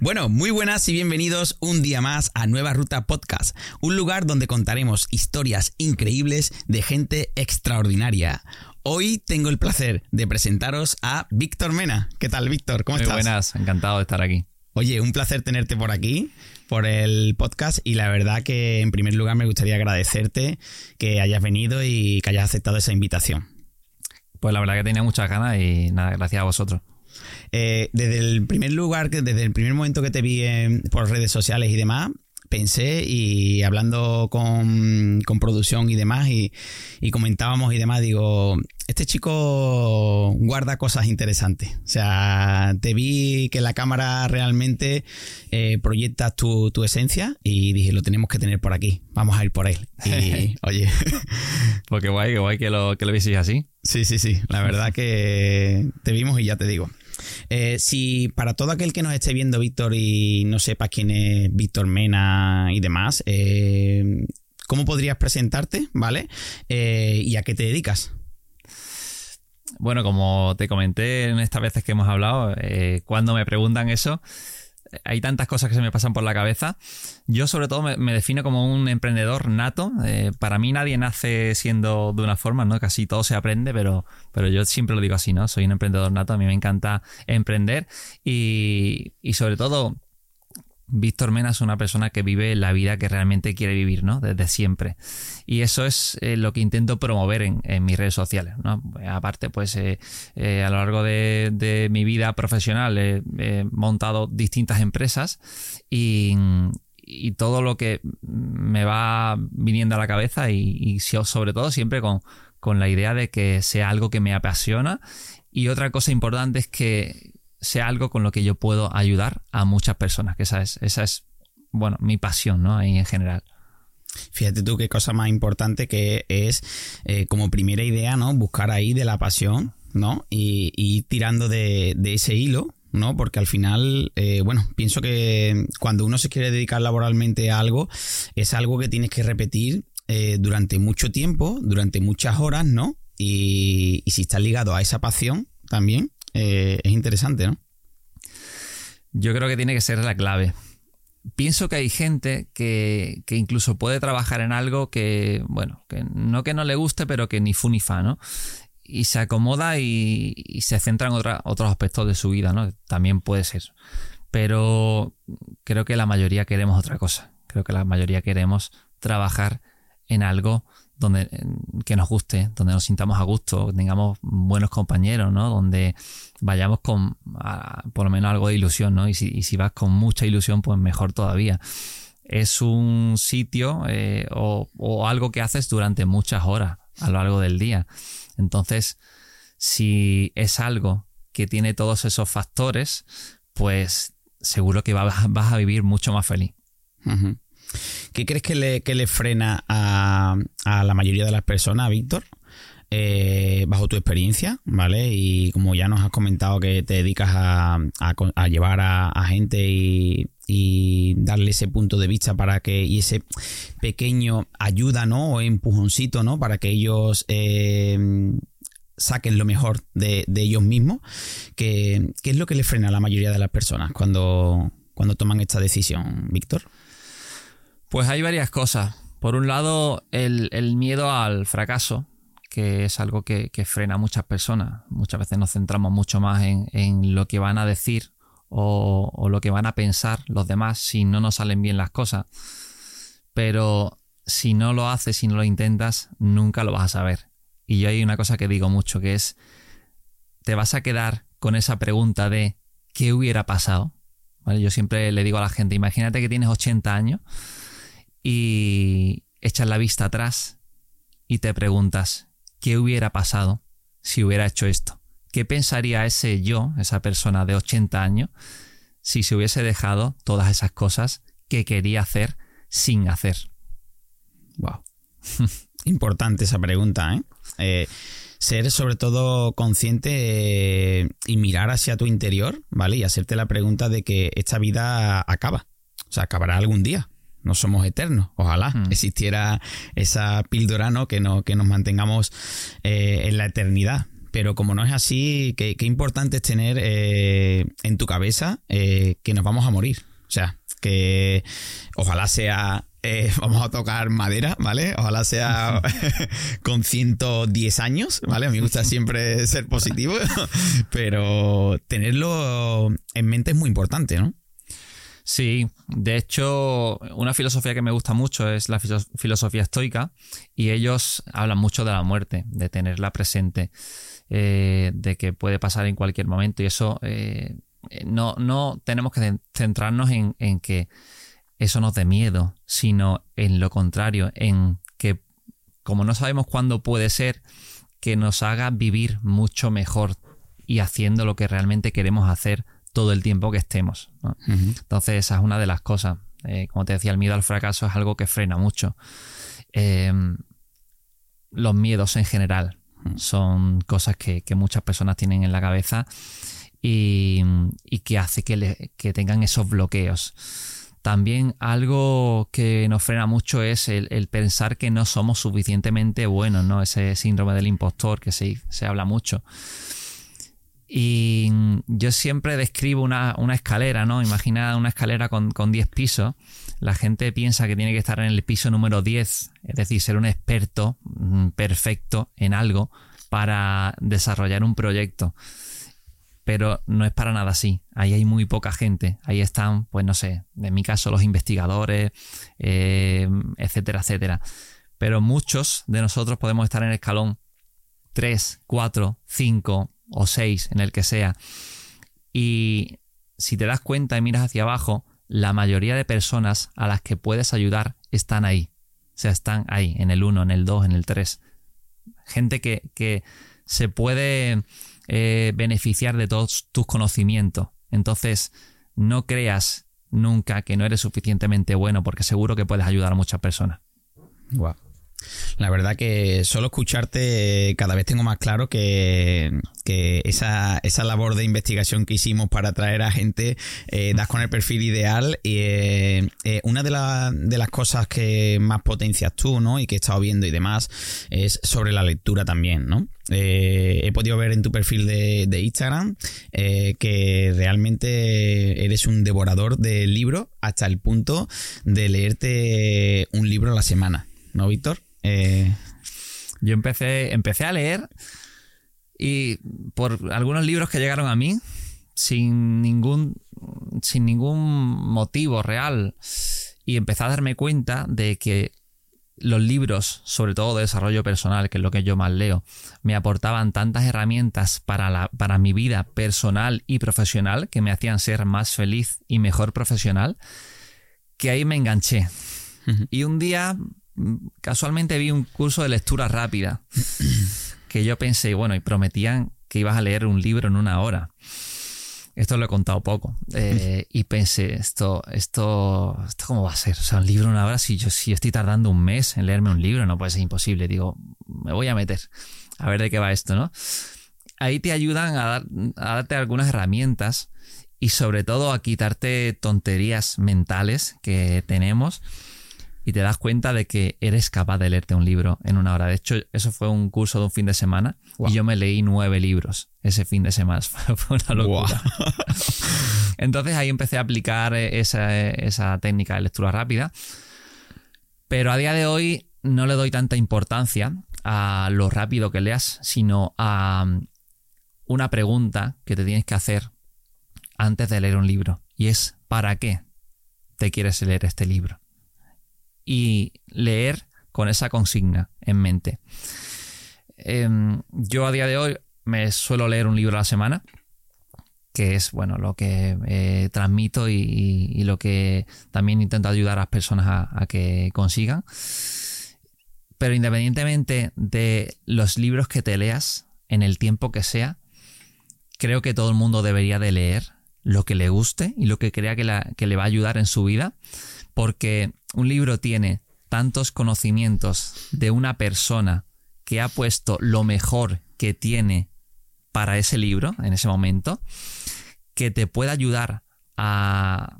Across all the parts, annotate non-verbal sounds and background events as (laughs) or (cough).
Bueno, muy buenas y bienvenidos un día más a Nueva Ruta Podcast, un lugar donde contaremos historias increíbles de gente extraordinaria. Hoy tengo el placer de presentaros a Víctor Mena. ¿Qué tal, Víctor? ¿Cómo Muy estás? buenas, encantado de estar aquí. Oye, un placer tenerte por aquí, por el podcast, y la verdad que en primer lugar me gustaría agradecerte que hayas venido y que hayas aceptado esa invitación. Pues la verdad que tenía muchas ganas y nada, gracias a vosotros. Eh, desde el primer lugar, desde el primer momento que te vi en- por redes sociales y demás, pensé y hablando con, con producción y demás y, y comentábamos y demás, digo, este chico guarda cosas interesantes. O sea, te vi que la cámara realmente eh, proyecta tu, tu esencia y dije, lo tenemos que tener por aquí, vamos a ir por él. Y (laughs) oye, Pues qué guay, qué guay que lo, que lo vieseis así. Sí, sí, sí. La verdad que te vimos y ya te digo. Eh, si para todo aquel que nos esté viendo, Víctor, y no sepa quién es Víctor Mena y demás, eh, ¿cómo podrías presentarte? ¿Vale? Eh, ¿Y a qué te dedicas? Bueno, como te comenté en estas veces que hemos hablado, cuando me preguntan eso, hay tantas cosas que se me pasan por la cabeza. Yo sobre todo me, defino como un emprendedor nato. Eh, para mí nadie nace siendo de una forma, ¿no? Casi todo se aprende, pero, pero yo siempre lo digo así, ¿no? Soy un emprendedor nato, a mí me encanta emprender y, y sobre todo Víctor Mena es una persona que vive la vida que realmente quiere vivir, ¿no? Desde siempre. Y eso es eh, lo que intento promover en, en mis redes sociales, ¿no? Aparte, pues eh, eh, a lo largo de, mi vida profesional he, montado distintas empresas y, todo lo que me va viniendo a la cabeza y, y so- sobre todo siempre con, con la idea de que sea algo que me apasiona. Y otra cosa importante es que sea algo con lo que yo puedo ayudar a muchas personas, que esa es, esa es bueno, mi pasión, ¿no? Ahí en general. Fíjate tú qué cosa más importante que es eh, como primera idea, ¿no? Buscar ahí de la pasión, ¿no? Y, ir tirando de, ese hilo, ¿no? Porque al final, eh, bueno, pienso que cuando uno se quiere dedicar laboralmente a algo, es algo que tienes que repetir eh, durante mucho tiempo, durante muchas horas, ¿no? Y, y si está ligado a esa pasión también, eh, es interesante, ¿no? Yo creo que tiene que ser la clave. Pienso que hay gente que, que incluso puede trabajar en algo que, bueno, que no que no le guste, pero que ni fu ni fa, ¿no? Y se acomoda y, se centra en otros aspectos de su vida, ¿no? También puede ser. Pero creo que la mayoría queremos otra cosa. Creo que la mayoría queremos trabajar en algo donde que nos guste, donde nos sintamos a gusto, tengamos buenos compañeros, ¿no? Donde vayamos con por lo menos algo de ilusión, ¿no? Y si, y si vas con mucha ilusión, pues mejor todavía. Es un sitio eh, o, o algo que haces durante muchas horas a lo largo del día. Entonces, si es algo que tiene todos esos factores, pues seguro que va- vas a vivir mucho más feliz. ¿Qué crees que le, que le frena a, a la mayoría de las personas, Víctor? Eh, bajo tu experiencia, ¿vale? Y como ya nos has comentado que te dedicas a, a llevar a, gente y, y darle ese punto de vista para que, y ese pequeño ayuda, ¿no? O empujoncito, ¿no? Para que ellos eh, saquen lo mejor de, de ellos mismos. ¿Qué, ¿Qué es lo que le frena a la mayoría de las personas cuando, cuando toman esta decisión, Víctor? Pues hay varias cosas. Por un lado, el, miedo al fracaso, que es algo que, que frena a muchas personas. Muchas veces nos centramos mucho más en, en lo que van a decir o, o lo que van a pensar los demás si no nos salen bien las cosas. Pero si no lo haces, si no lo intentas, nunca lo vas a saber. Y yo hay una cosa que digo mucho, que es, te vas a quedar con esa pregunta de ¿qué hubiera pasado? ¿Vale? Yo siempre le digo a la gente, imagínate que tienes 80 años y echas la vista atrás y te preguntas, ¿qué hubiera pasado si hubiera hecho esto? ¿Qué pensaría ese yo, esa persona de 80 años, si se hubiese dejado todas esas cosas que quería hacer sin hacer? Wow. (laughs) Importante esa pregunta, ¿eh? Eh, ser sobre todo consciente eh, y mirar hacia tu interior, ¿vale? Y hacerte la pregunta de que esta vida acaba. O sea, acabará algún día. No somos eternos. Ojalá Mm. existiera esa píldora, ¿no? Que, no, que nos mantengamos eh, en la eternidad. pero como no es así, qué, importante es tener eh, en tu cabeza eh, que nos vamos a morir. O sea, que ojalá sea eh, (laughs) vamos a tocar madera, ¿vale? Ojalá sea (laughs) con 110 años, ¿vale? A mí me gusta siempre ser positivo, (laughs) pero tenerlo en mente es muy importante, ¿no? Sí, de hecho, una filosofía que me gusta mucho es la filosofía estoica y ellos hablan mucho de la muerte, de tenerla presente, eh, de que puede pasar en cualquier momento y eso eh, no, no tenemos que centrarnos en, en que eso nos dé miedo, sino en lo contrario, en que como no sabemos cuándo puede ser, que nos haga vivir mucho mejor y haciendo lo que realmente queremos hacer todo el tiempo que estemos. Entonces esa es una de las cosas. Eh, como te decía, el miedo al fracaso es algo que frena mucho. Em, los miedos en general son cosas que, muchas personas tienen en la cabeza y, que hace que, que tengan esos bloqueos. También algo que nos frena mucho es el, pensar que no somos suficientemente buenos, ¿no? Ese síndrome del impostor que se, se habla mucho. Y yo siempre describo una, escalera, ¿no? Imagina una escalera con, con 10 pisos. La gente piensa que tiene que estar en el piso número 10, es decir, ser un experto mm, perfecto en algo para desarrollar un proyecto pero no es para nada así. Ahí hay muy poca gente. Ahí están, pues no sé, en mi caso los investigadores, eh, etcétera, etcétera. Pero muchos de nosotros podemos estar en el escalón 3, 4, 5 o 6, en el que sea. Y si te das cuenta y miras hacia abajo, la mayoría de personas a las que puedes ayudar están ahí. O sea, están ahí, en el 1, en el 2, en el 3. Gente que, que se puede eh, beneficiar de todos tus conocimientos. Entonces, no creas nunca que no eres suficientemente bueno porque seguro que puedes ayudar a muchas personas. La verdad que solo escucharte cada vez tengo más claro que, esa, labor de investigación que hicimos para traer a gente eh, das con el perfil ideal y eh, eh, una de, de, las cosas que más potencias tú, ¿no? Y que he estado viendo y demás es sobre la lectura también, ¿no? he podido ver en tu perfil de, de Instagram que realmente eres un devorador de libros hasta el punto de leerte un libro a la semana, ¿no, Víctor? Eh, yo empecé, empecé a leer y por algunos libros que llegaron a mí sin ningún, sin ningún motivo real y empecé a darme cuenta de que los libros, sobre todo de desarrollo personal, que es lo que yo más leo, me aportaban tantas herramientas para, la, para mi vida personal y profesional que me hacían ser más feliz y mejor profesional, que ahí me enganché. Y un día casualmente vi un curso de lectura rápida que yo pensé, bueno, y prometían que ibas a leer un libro en una hora. Esto lo he contado poco. Eh, y pensé, esto, esto, esto cómo va a ser? O sea, un libro en una hora, si yo, si estoy tardando un mes en leerme un libro, no puede ser imposible. Digo, me voy a meter a ver de qué va esto, ¿no? Ahí te ayudan a, a darte algunas herramientas y sobre todo a quitarte tonterías mentales que tenemos y te das cuenta de que eres capaz de leerte un libro en una hora. De hecho, eso fue un curso de un fin de semana y yo me leí nueve libros ese fin de semana. (laughs) Fue una locura. (laughs) Entonces ahí empecé a aplicar esa, técnica de lectura rápida. Pero a día de hoy no le doy tanta importancia a lo rápido que leas, sino a um, una pregunta que te tienes que hacer antes de leer un libro. Y es, ¿para qué te quieres leer este libro? Y leer con esa consigna en mente. Em, yo a día de hoy me suelo leer un libro a la semana, que es bueno lo que eh, transmito y, lo que también intento ayudar a las personas a, que consigan. Pero independientemente de los libros que te leas, en el tiempo que sea, creo que todo el mundo debería de leer lo que le guste y lo que crea que le va a ayudar en su vida porque un libro tiene tantos conocimientos de una persona que ha puesto lo mejor que tiene para ese libro en ese momento, que te puede ayudar a,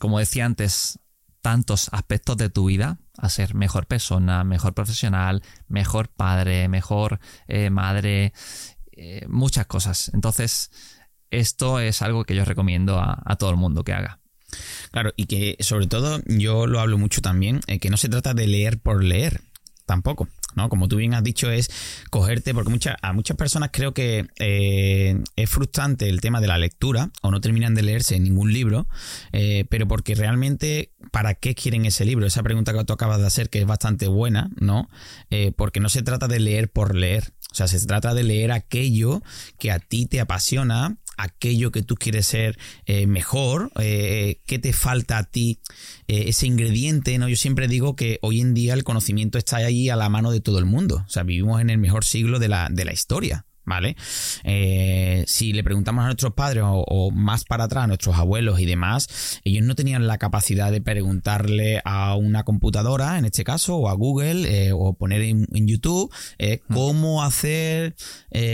como decía antes, tantos aspectos de tu vida, a ser mejor persona, mejor profesional, mejor padre, mejor eh, madre, eh, muchas cosas. Entonces, esto es algo que yo recomiendo a, a todo el mundo que haga. Claro, y que sobre todo yo lo hablo mucho también, eh, que no se trata de leer por leer, tampoco. ¿no? Como tú bien has dicho, es cogerte, porque muchas, a muchas personas creo que eh, es frustrante el tema de la lectura, o no terminan de leerse ningún libro, eh, pero porque realmente, ¿para qué quieren ese libro? Esa pregunta que tú acabas de hacer, que es bastante buena, ¿no? porque no se trata de leer por leer. O sea, se trata de leer aquello que a ti te apasiona, aquello que tú quieres ser eh, mejor, eh, qué te falta a ti, eh, ese ingrediente, ¿no? Yo siempre digo que hoy en día el conocimiento está ahí a la mano de todo el mundo. O sea, vivimos en el mejor siglo de la, de la historia. ¿Vale? si le preguntamos a nuestros padres o, más para atrás a nuestros abuelos y demás, ellos no tenían la capacidad de preguntarle a una computadora, en este caso, o a Google, o poner en, en YouTube, cómo hacer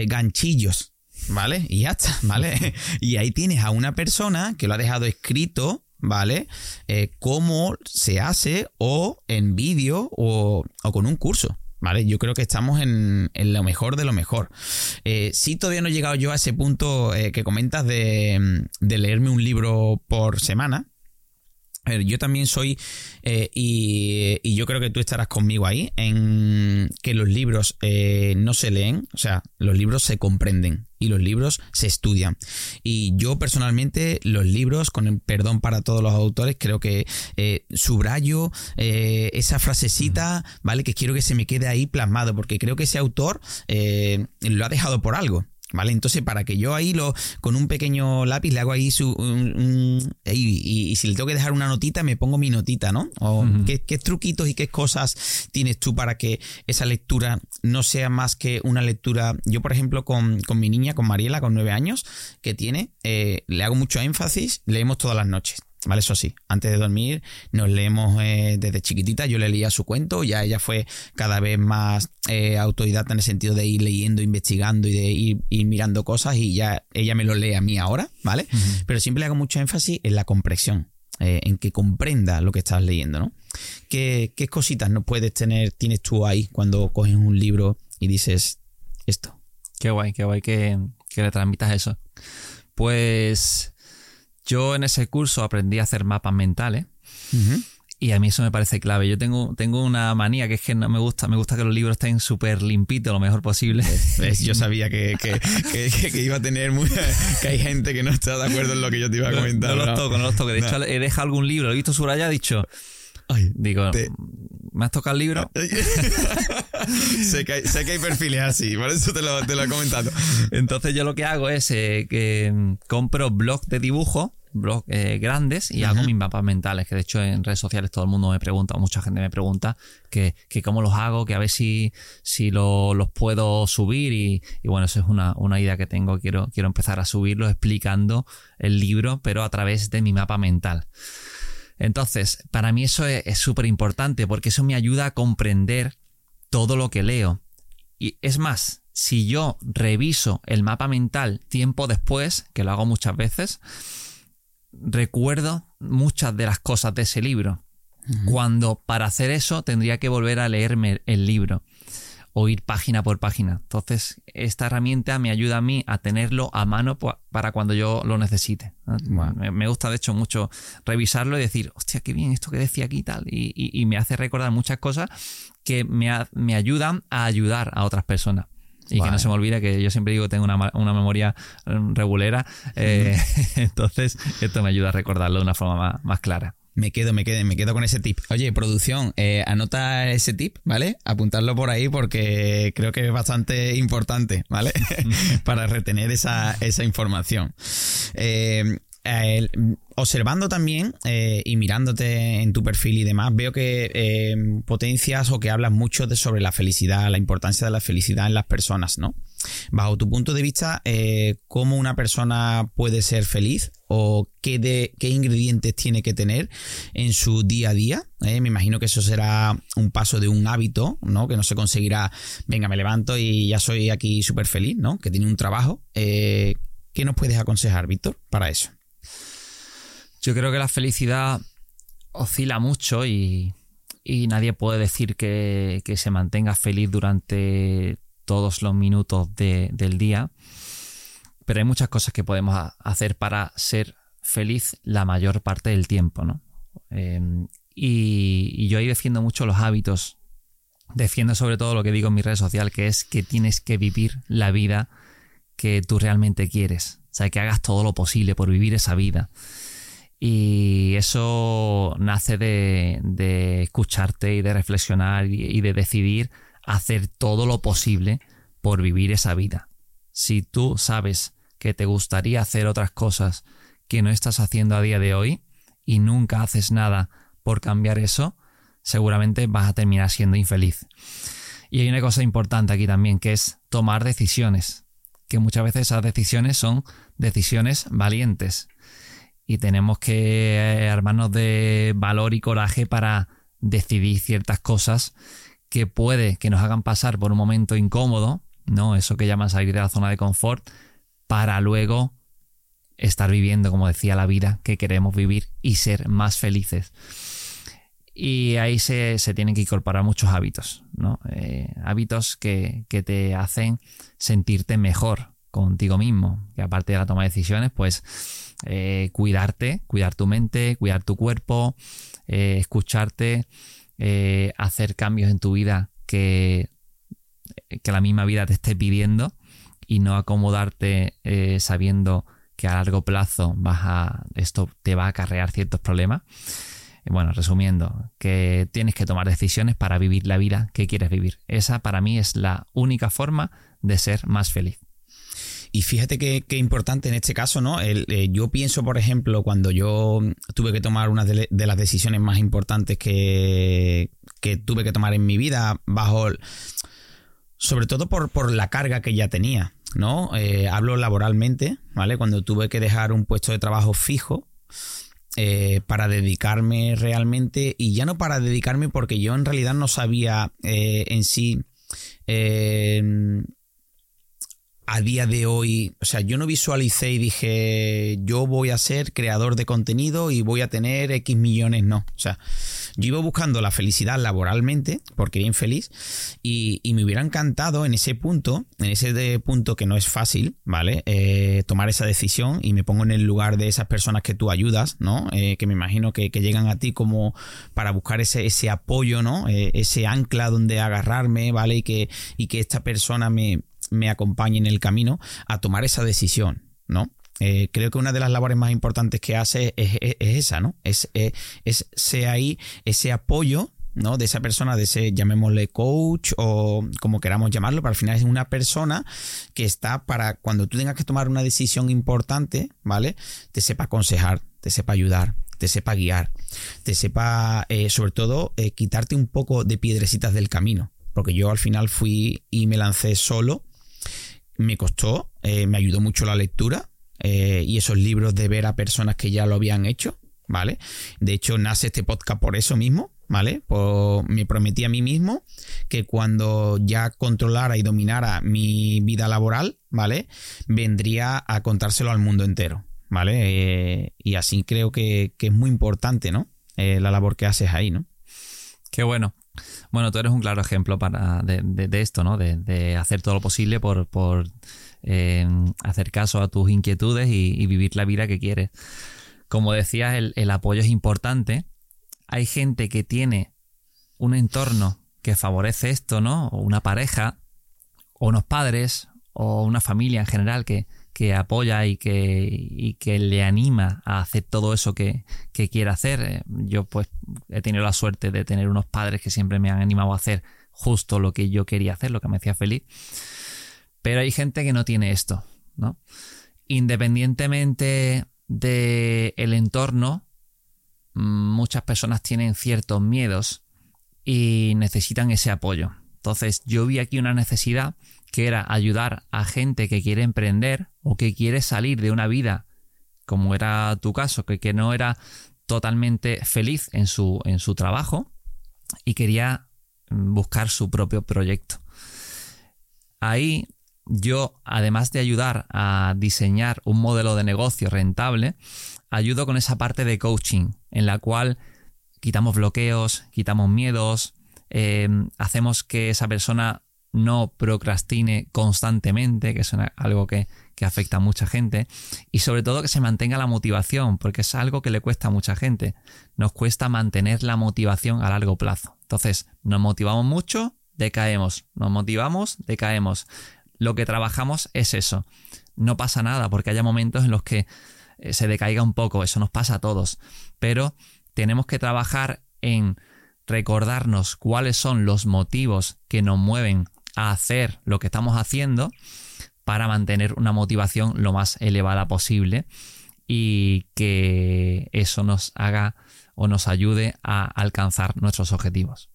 ganchillos, ¿vale? Y ya está, ¿vale? (laughs) y ahí tienes a una persona que lo ha dejado escrito, ¿vale? Eh, cómo se hace o en vídeo o, con un curso. ¿Vale? Yo creo que estamos en, lo mejor de lo mejor. Eh, sí, todavía no he llegado yo a ese punto eh, que comentas de, de leerme un libro por semana, yo también soy, eh, y, yo creo que tú estarás conmigo ahí, en que los libros eh, no se leen, o sea, los libros se comprenden y los libros se estudian. Y yo personalmente los libros, con el perdón para todos los autores, creo que eh, subrayo esa frasecita, ¿vale? Que quiero que se me quede ahí plasmado, porque creo que ese autor lo ha dejado por algo. ¿Vale? Entonces, para que yo ahí lo, con un pequeño lápiz le hago ahí su. y, si le tengo que dejar una notita, me pongo mi notita, ¿no? O ¿qué, truquitos y qué cosas tienes tú para que esa lectura no sea más que una lectura. Yo, por ejemplo, con, mi niña, con Mariela, con nueve años, que tiene, eh, le hago mucho énfasis, leemos todas las noches. ¿Vale? Eso sí, antes de dormir nos leemos eh, desde chiquitita, yo le leía su cuento, ya ella fue cada vez más eh, autodidacta en el sentido de ir leyendo, investigando y de ir, mirando cosas y ya ella me lo lee a mí ahora, ¿vale? Pero siempre le hago mucho énfasis en la comprensión, eh, en que comprenda lo que estás leyendo, ¿no? ¿Qué, ¿Qué cositas no puedes tener, tienes tú ahí cuando coges un libro y dices esto? Qué guay, qué guay que, que le transmitas eso. Pues yo en ese curso aprendí a hacer mapas mentales. Y a mí eso me parece clave. Yo tengo, tengo una manía que es que no me gusta, me gusta que los libros estén súper limpitos lo mejor posible. Yo sabía (laughs) que, iba a tener que hay gente que no está de acuerdo en lo que yo te iba a comentar. No, los toco, no los toco. De hecho, he dejado algún libro, lo he visto subrayado, he dicho. Ay, digo, ¿me has tocado el libro? (laughs) sé, que hay, perfiles así, por eso te lo, te lo he comentado. Entonces yo lo que hago es eh, que compro blogs de dibujo blogs eh, grandes y hago mis mapas mentales, que de hecho en redes sociales todo el mundo me pregunta, o mucha gente me pregunta que, cómo los hago, que a ver si, si los puedo subir y, bueno, eso es una, idea que tengo, quiero, quiero empezar a subirlo explicando el libro, pero a través de mi mapa mental. Entonces, para mí eso es súper importante porque eso me ayuda a comprender todo lo que leo. Y es más, si yo reviso el mapa mental tiempo después, que lo hago muchas veces, recuerdo muchas de las cosas de ese libro. Cuando para hacer eso tendría que volver a leerme el libro o ir página por página. Entonces, esta herramienta me ayuda a mí a tenerlo a mano para cuando yo lo necesite. Me, gusta, de hecho, mucho revisarlo y decir, hostia, qué bien esto que decía aquí y tal. Y, me hace recordar muchas cosas que me, me ayudan a ayudar a otras personas. Y que no se me olvide que yo siempre digo que tengo una, memoria mm, regulera. Eh, (laughs) entonces, esto me ayuda a recordarlo de una forma más clara. Me quedo, me quedo, me quedo con ese tip. Oye, producción, eh, anota ese tip, ¿vale? Apuntarlo por ahí porque creo que es bastante importante, ¿vale? (laughs) Para retener esa, esa información. Eh, observando también eh, y mirándote en tu perfil y demás, veo que potencias o que hablas mucho de, sobre la felicidad, la importancia de la felicidad en las personas, ¿no? Bajo tu punto de vista, eh, ¿cómo una persona puede ser feliz o qué, qué ingredientes tiene que tener en su día a día? me imagino que eso será un paso de un hábito, ¿no? Que no se conseguirá, venga, me levanto y ya soy aquí súper feliz, ¿no? Que tiene un trabajo. ¿Qué nos puedes aconsejar, Víctor, para eso? Yo creo que la felicidad oscila mucho y, nadie puede decir que, se mantenga feliz durante todos los minutos del día, pero hay muchas cosas que podemos hacer para ser feliz la mayor parte del tiempo, ¿no? Em, y, yo ahí defiendo mucho los hábitos. Defiendo sobre todo lo que digo en mi red social, que es que tienes que vivir la vida que tú realmente quieres. O sea, que hagas todo lo posible por vivir esa vida. Y eso nace de, escucharte y de reflexionar y, de decidir hacer todo lo posible por vivir esa vida. Si tú sabes que te gustaría hacer otras cosas que no estás haciendo a día de hoy y nunca haces nada por cambiar eso, seguramente vas a terminar siendo infeliz. Y hay una cosa importante aquí también, que es tomar decisiones, que muchas veces esas decisiones son decisiones valientes y tenemos que eh, armarnos de valor y coraje para decidir ciertas cosas que puede que nos hagan pasar por un momento incómodo, ¿no? Eso que llaman salir de la zona de confort, para luego estar viviendo, como decía, la vida que queremos vivir y ser más felices. Y ahí se, tienen que incorporar muchos hábitos, ¿no? Eh, hábitos que, que, te hacen sentirte mejor contigo mismo, que aparte de la toma de decisiones, pues eh, cuidarte, cuidar tu mente, cuidar tu cuerpo, eh, escucharte, hacer cambios en tu vida que, que la misma vida te esté pidiendo y no acomodarte sabiendo que a largo plazo vas a, esto te va a acarrear ciertos problemas. Bueno, resumiendo, que tienes que tomar decisiones para vivir la vida que quieres vivir. Esa para mí es la única forma de ser más feliz. Y fíjate qué importante en este caso, ¿no? Eh, yo pienso, por ejemplo, cuando yo tuve que tomar una de, las decisiones más importantes que, que, tuve que tomar en mi vida, bajo. Sobre todo por, por la carga que ya tenía. ¿no? Eh, hablo laboralmente, ¿vale? Cuando tuve que dejar un puesto de trabajo fijo eh, para dedicarme realmente, y ya no para dedicarme porque yo en realidad no sabía en sí a día de hoy, o sea, yo no visualicé y dije, yo voy a ser creador de contenido y voy a tener X millones, no. O sea, yo iba buscando la felicidad laboralmente, porque era infeliz, y, me hubiera encantado en ese punto, en ese punto que no es fácil, ¿vale? Eh, tomar esa decisión y me pongo en el lugar de esas personas que tú ayudas, ¿no? Eh, que me imagino que, llegan a ti como para buscar ese, ese apoyo, ¿no? Eh, ese ancla donde agarrarme, ¿vale? Y que, y que esta persona me me acompañe en el camino a tomar esa decisión, ¿no? Eh, creo que una de las labores más importantes que hace es, esa, ¿no? Es, es ahí ese apoyo ¿no? De esa persona, de ese, llamémosle coach o como queramos llamarlo, pero al final es una persona que está para cuando tú tengas que tomar una decisión importante, ¿vale? Te sepa aconsejar, te sepa ayudar, te sepa guiar, te sepa, eh, sobre todo, eh, quitarte un poco de piedrecitas del camino. Porque yo al final fui y me lancé solo me costó, eh, me ayudó mucho la lectura eh, y esos libros de ver a personas que ya lo habían hecho, ¿vale? De hecho, nace este podcast por eso mismo, ¿vale? Me prometí a mí mismo que cuando ya controlara y dominara mi vida laboral, ¿vale? Vendría a contárselo al mundo entero, ¿vale? Eh, y así creo que, es muy importante, ¿no? la labor que haces ahí, ¿no? Qué bueno. Bueno, tú eres un claro ejemplo para, de, esto, ¿no? De, hacer todo lo posible por, eh, hacer caso a tus inquietudes y, vivir la vida que quieres. Como decías, el, apoyo es importante. Hay gente que tiene un entorno que favorece esto, ¿no? O una pareja, o unos padres, o una familia en general que, que apoya y que, y que le anima a hacer todo eso que, que quiere hacer. Eh, yo pues he tenido la suerte de tener unos padres que siempre me han animado a hacer justo lo que yo quería hacer, lo que me hacía feliz. Pero hay gente que no tiene esto, ¿no? Independientemente del el entorno, muchas personas tienen ciertos miedos y necesitan ese apoyo. Entonces yo vi aquí una necesidad que era ayudar a gente que quiere emprender o que quiere salir de una vida, como era tu caso, que, que no era totalmente feliz en su, en su trabajo y quería buscar su propio proyecto. Ahí yo, además de ayudar a diseñar un modelo de negocio rentable, ayudo con esa parte de coaching, en la cual quitamos bloqueos, quitamos miedos, eh, hacemos que esa persona no procrastine constantemente, que es algo que, que, afecta a mucha gente, y sobre todo que se mantenga la motivación, porque es algo que le cuesta a mucha gente. Nos cuesta mantener la motivación a largo plazo. Entonces, nos motivamos mucho, decaemos, nos motivamos, decaemos. Lo que trabajamos es eso. No pasa nada, porque haya momentos en los que eh, se decaiga un poco, eso nos pasa a todos, pero tenemos que trabajar en recordarnos cuáles son los motivos que nos mueven a hacer lo que estamos haciendo para mantener una motivación lo más elevada posible y que eso nos haga o nos ayude a alcanzar nuestros objetivos.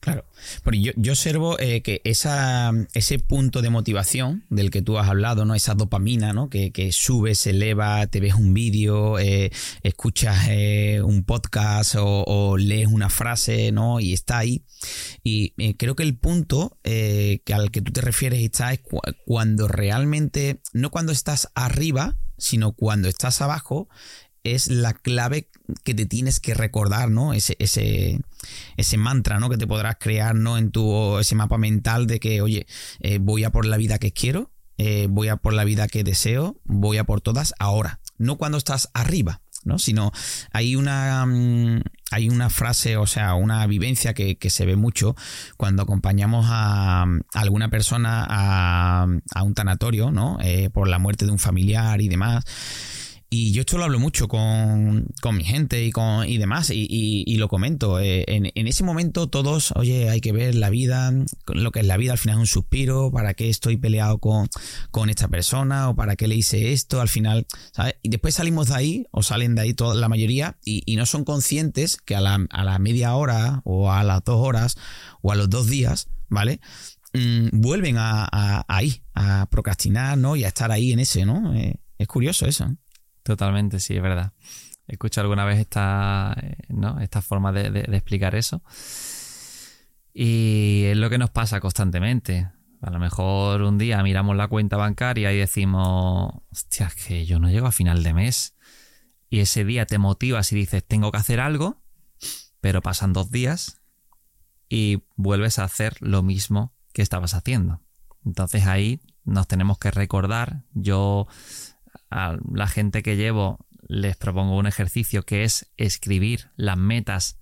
Claro, porque yo, observo eh, que ese punto de motivación del que tú has hablado, ¿no? Esa dopamina, ¿no? Que, que sube, se eleva, te ves un vídeo, eh, escuchas eh, un podcast o, lees una frase, ¿no? Y está ahí. Y creo que el punto que al que tú te refieres está es cuando realmente, no cuando estás arriba, sino cuando estás abajo, es la clave que te tienes que recordar, ¿no? Ese, ese, ese mantra, ¿no? Que te podrás crear, ¿no? En tu ese mapa mental de que, oye, eh, voy a por la vida que quiero, eh, voy a por la vida que deseo, voy a por todas ahora, no cuando estás arriba, ¿no? Sino hay una, mm, hay una frase, o sea, una vivencia que, se ve mucho cuando acompañamos a, alguna persona a, a un tanatorio, ¿no? Eh, por la muerte de un familiar y demás y yo esto lo hablo mucho con, mi gente y, con, y demás, y, lo comento. Eh, en, ese momento todos, oye, hay que ver la vida, lo que es la vida, al final es un suspiro, ¿para qué estoy peleado con, con esta persona? ¿O para qué le hice esto? Al final, ¿sabes? Y después salimos de ahí, o salen de ahí toda la mayoría, y, no son conscientes que a la, a la media hora, o a las dos horas, o a los dos días, ¿vale? Mm, vuelven a, a, ahí, a procrastinar, ¿no? Y a estar ahí en ese, ¿no? Eh, es curioso eso. ¿eh? Totalmente, sí, es verdad. He escuchado alguna vez esta, eh, ¿no? esta forma de, explicar eso. Y es lo que nos pasa constantemente. A lo mejor un día miramos la cuenta bancaria y decimos, hostia, es que yo no llego a final de mes. Y ese día te motivas y dices, tengo que hacer algo, pero pasan dos días y vuelves a hacer lo mismo que estabas haciendo. Entonces ahí nos tenemos que recordar. Yo a la gente que llevo les propongo un ejercicio que es escribir las metas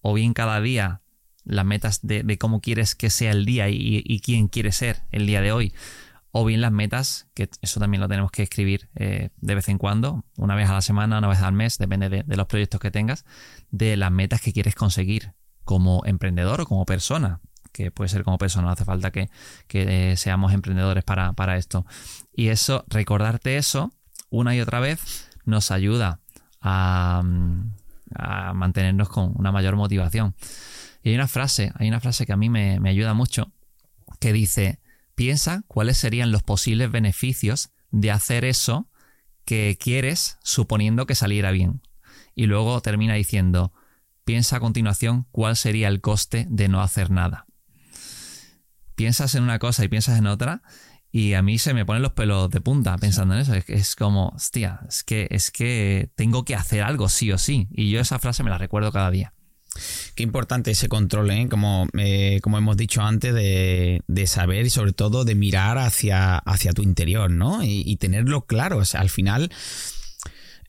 o bien cada día las metas de, cómo quieres que sea el día y, quién quiere ser el día de hoy o bien las metas, que eso también lo tenemos que escribir eh, de vez en cuando, una vez a la semana, una vez al mes, depende de, los proyectos que tengas, de las metas que quieres conseguir como emprendedor o como persona, que puede ser como persona, no hace falta que, que eh, seamos emprendedores para, para, esto. Y eso, recordarte eso, una y otra vez nos ayuda a, mantenernos con una mayor motivación. Y hay una frase, hay una frase que a mí me, ayuda mucho, que dice, piensa cuáles serían los posibles beneficios de hacer eso que quieres suponiendo que saliera bien. Y luego termina diciendo, piensa a continuación cuál sería el coste de no hacer nada. Piensas en una cosa y piensas en otra y a mí se me ponen los pelos de punta pensando en eso. Es, es como, hostia, es que, es que tengo que hacer algo sí o sí. Y yo esa frase me la recuerdo cada día. Qué importante ese control, ¿eh? como, eh, como hemos dicho antes, de, saber y sobre todo de mirar hacia, hacia tu interior, ¿no? Y, tenerlo claro. O sea, al final,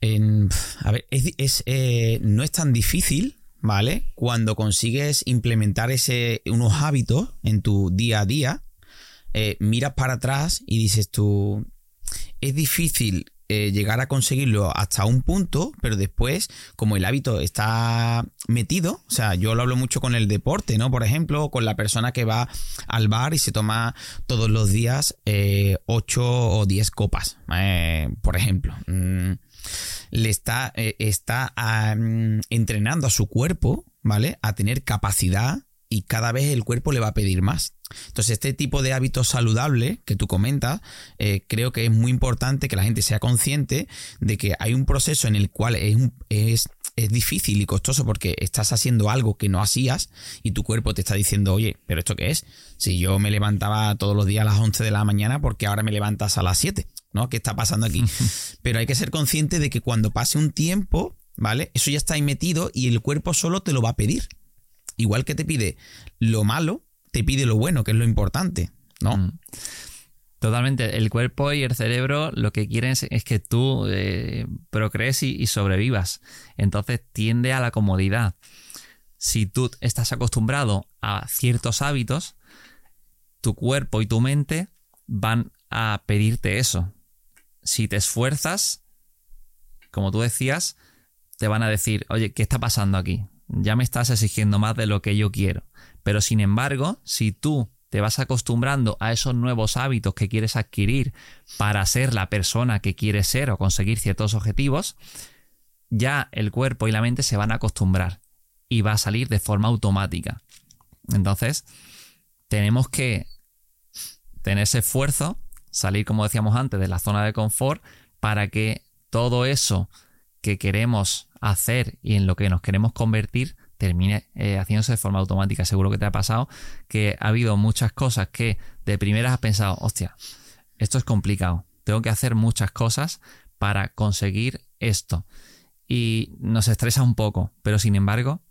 a ver, es, eh, no es tan difícil, ¿vale? Cuando consigues implementar ese, unos hábitos en tu día a día, eh, miras para atrás y dices tú, es difícil eh, llegar a conseguirlo hasta un punto, pero después, como el hábito está metido, o sea, yo lo hablo mucho con el deporte, ¿no? Por ejemplo, con la persona que va al bar y se toma todos los días eh, 8 o 10 copas, eh, por ejemplo. Mm, le está, está entrenando a su cuerpo, ¿vale? A tener capacidad y cada vez el cuerpo le va a pedir más. Entonces, este tipo de hábitos saludables que tú comentas, eh, creo que es muy importante que la gente sea consciente de que hay un proceso en el cual es, es, es difícil y costoso porque estás haciendo algo que no hacías y tu cuerpo te está diciendo, oye, pero ¿esto qué es? Si yo me levantaba todos los días a las 11 de la mañana, porque ahora me levantas a las 7? ¿No? ¿Qué está pasando aquí? (laughs) pero hay que ser consciente de que cuando pase un tiempo, ¿vale? Eso ya está ahí metido y el cuerpo solo te lo va a pedir. Igual que te pide lo malo, te pide lo bueno, que es lo importante, ¿no? Mm. Totalmente. El cuerpo y el cerebro lo que quieren es, que tú eh, procrees y, sobrevivas. Entonces tiende a la comodidad. Si tú estás acostumbrado a ciertos hábitos, tu cuerpo y tu mente van a pedirte eso. Si te esfuerzas, como tú decías, te van a decir, oye, ¿qué está pasando aquí? Ya me estás exigiendo más de lo que yo quiero. Pero sin embargo, si tú te vas acostumbrando a esos nuevos hábitos que quieres adquirir para ser la persona que quieres ser o conseguir ciertos objetivos, ya el cuerpo y la mente se van a acostumbrar y va a salir de forma automática. Entonces, tenemos que tener ese esfuerzo, salir, como decíamos antes, de la zona de confort para que todo eso que queremos hacer y en lo que nos queremos convertir termine eh, haciéndose de forma automática. Seguro que te ha pasado que ha habido muchas cosas que de primeras has pensado, hostia, esto es complicado, tengo que hacer muchas cosas para conseguir esto. Y nos estresa un poco, pero sin embargo,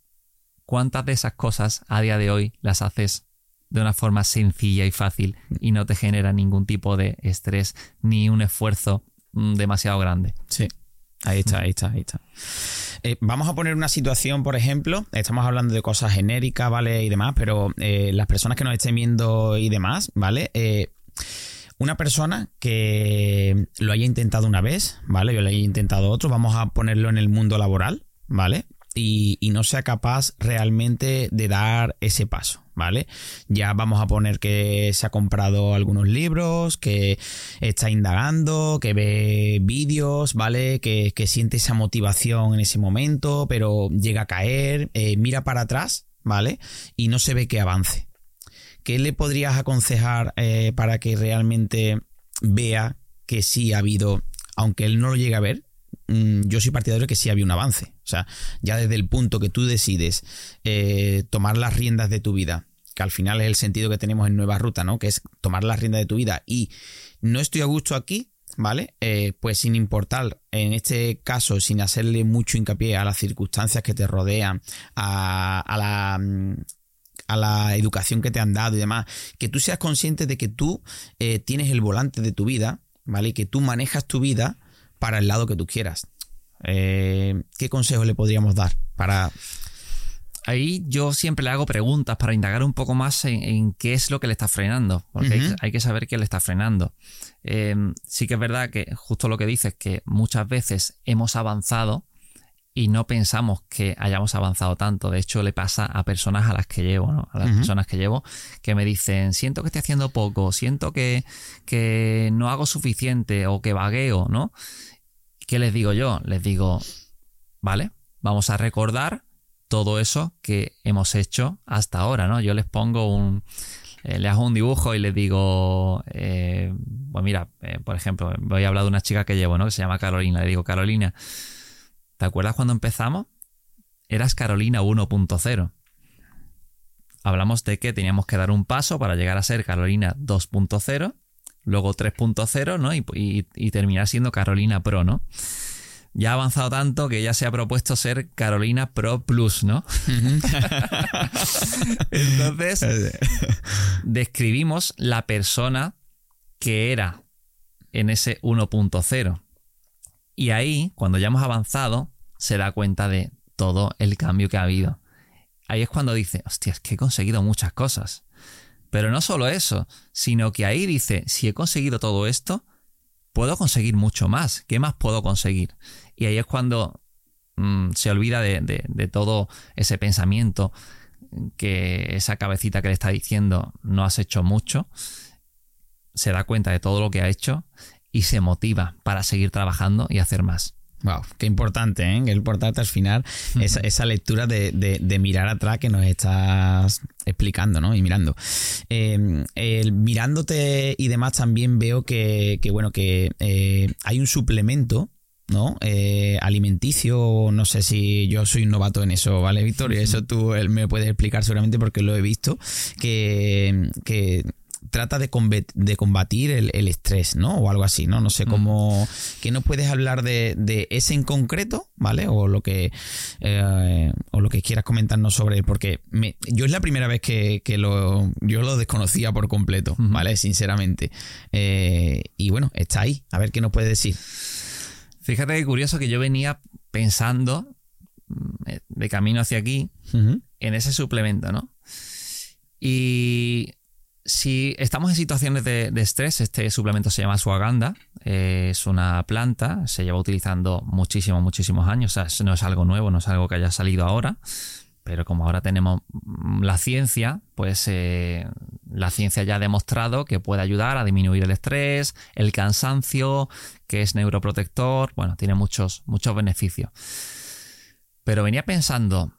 ¿cuántas de esas cosas a día de hoy las haces de una forma sencilla y fácil y no te genera ningún tipo de estrés ni un esfuerzo mm, demasiado grande? Sí. Ahí está, ahí está, ahí está. Eh, vamos a poner una situación, por ejemplo, estamos hablando de cosas genéricas, ¿vale? Y demás, pero eh, las personas que nos estén viendo y demás, ¿vale? Eh, una persona que lo haya intentado una vez, ¿vale? Yo lo haya intentado otro, vamos a ponerlo en el mundo laboral, ¿vale? Y, no sea capaz realmente de dar ese paso, ¿vale? Ya vamos a poner que se ha comprado algunos libros, que está indagando, que ve vídeos, ¿vale? Que, siente esa motivación en ese momento, pero llega a caer, eh, mira para atrás, ¿vale? Y no se ve que avance. ¿Qué le podrías aconsejar eh, para que realmente vea que sí ha habido, aunque él no lo llegue a ver, yo soy partidario de que sí había un avance. O sea, ya desde el punto que tú decides eh, tomar las riendas de tu vida, que al final es el sentido que tenemos en Nueva Ruta, ¿no? Que es tomar las riendas de tu vida y no estoy a gusto aquí, ¿vale? Eh, pues sin importar, en este caso, sin hacerle mucho hincapié a las circunstancias que te rodean, a, la mm, a la educación que te han dado y demás, que tú seas consciente de que tú eh, tienes el volante de tu vida, ¿vale? Y que tú manejas tu vida para el lado que tú quieras. Eh, ¿Qué consejo le podríamos dar para... Ahí yo siempre le hago preguntas para indagar un poco más en, qué es lo que le está frenando, porque hay, que saber qué le está frenando. Em, sí que es verdad que justo lo que dices, que muchas veces hemos avanzado y no pensamos que hayamos avanzado tanto. De hecho, le pasa a personas a las que llevo, ¿no? A las personas que llevo, que me dicen, siento que estoy haciendo poco, siento que, que no hago suficiente o que vagueo, ¿no? ¿Qué les digo yo? Les digo, vale, vamos a recordar todo eso que hemos hecho hasta ahora, ¿no? Yo les pongo un... Eh, les hago un dibujo y les digo, eh, pues mira, eh, por ejemplo, voy a hablar de una chica que llevo, ¿no? Que se llama Carolina. Le digo, Carolina, ¿te acuerdas cuando empezamos? Eras Carolina 1.0. Hablamos de que teníamos que dar un paso para llegar a ser Carolina 2.0 luego 3.0, ¿no? Y, terminar siendo Carolina Pro, ¿no? Ya ha avanzado tanto que ya se ha propuesto ser Carolina Pro Plus, ¿no? (laughs) Entonces, describimos la persona que era en ese 1.0. Y ahí, cuando ya hemos avanzado, se da cuenta de todo el cambio que ha habido. Ahí es cuando dice, hostia, es que he conseguido muchas cosas. Pero no solo eso, sino que ahí dice, si he conseguido todo esto, puedo conseguir mucho más. ¿Qué más puedo conseguir? Y ahí es cuando mm, se olvida de, todo ese pensamiento que esa cabecita que le está diciendo no has hecho mucho, se da cuenta de todo lo que ha hecho y se motiva para seguir trabajando y hacer más. Wow, qué importante, ¿eh? Qué importante al final esa, lectura de, mirar atrás que nos estás explicando, ¿no? Y mirando. Em, mirándote y demás también veo que, bueno, que eh, hay un suplemento ¿no? Eh, alimenticio, no sé si yo soy un novato en eso, ¿vale, Victoria? Eso tú me puedes explicar seguramente porque lo he visto, que, que trata de, combatir el, estrés, ¿no? O algo así, ¿no? No sé mm. cómo... ¿Qué nos puedes hablar de, ese en concreto, ¿vale? O lo que eh, o lo que quieras comentarnos sobre él, porque yo es la primera vez que, lo... Yo lo desconocía por completo, ¿vale? Sinceramente. Eh, y bueno, está ahí. A ver qué nos puede decir. Fíjate que curioso que yo venía pensando mm, de camino hacia aquí en ese suplemento, ¿no? Y si estamos en situaciones de, estrés, este suplemento se llama suaganda, es una planta, se lleva utilizando muchísimos, muchísimos años, o sea, no es algo nuevo, no es algo que haya salido ahora, pero como ahora tenemos la ciencia, pues eh, la ciencia ya ha demostrado que puede ayudar a disminuir el estrés, el cansancio, que es neuroprotector, bueno, tiene muchos, muchos beneficios. Pero venía pensando,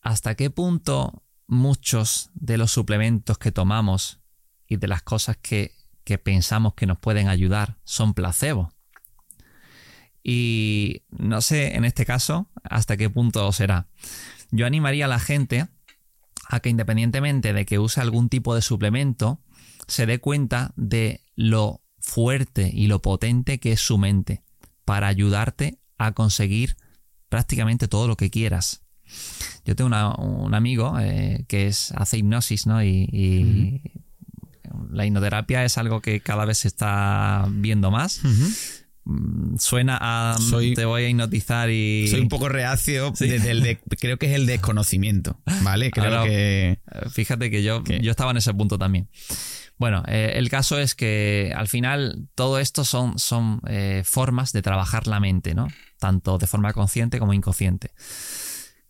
¿hasta qué punto muchos de los suplementos que tomamos y de las cosas que, pensamos que nos pueden ayudar son placebo. Y no sé en este caso hasta qué punto será. Yo animaría a la gente a que independientemente de que use algún tipo de suplemento, se dé cuenta de lo fuerte y lo potente que es su mente para ayudarte a conseguir prácticamente todo lo que quieras. Yo tengo un amigo eh, que es, hace hipnosis, ¿no? y la hipnoterapia es algo que cada vez se está viendo más. Mm, suena a te voy a hipnotizar y. Soy un poco reacio (laughs) desde el creo que es el desconocimiento. ¿Vale? Creo que. Eh, fíjate que yo, yo estaba en ese punto también. Bueno, eh, el caso es que al final todo esto son, son eh, formas de trabajar la mente, ¿no? Tanto de forma consciente como inconsciente.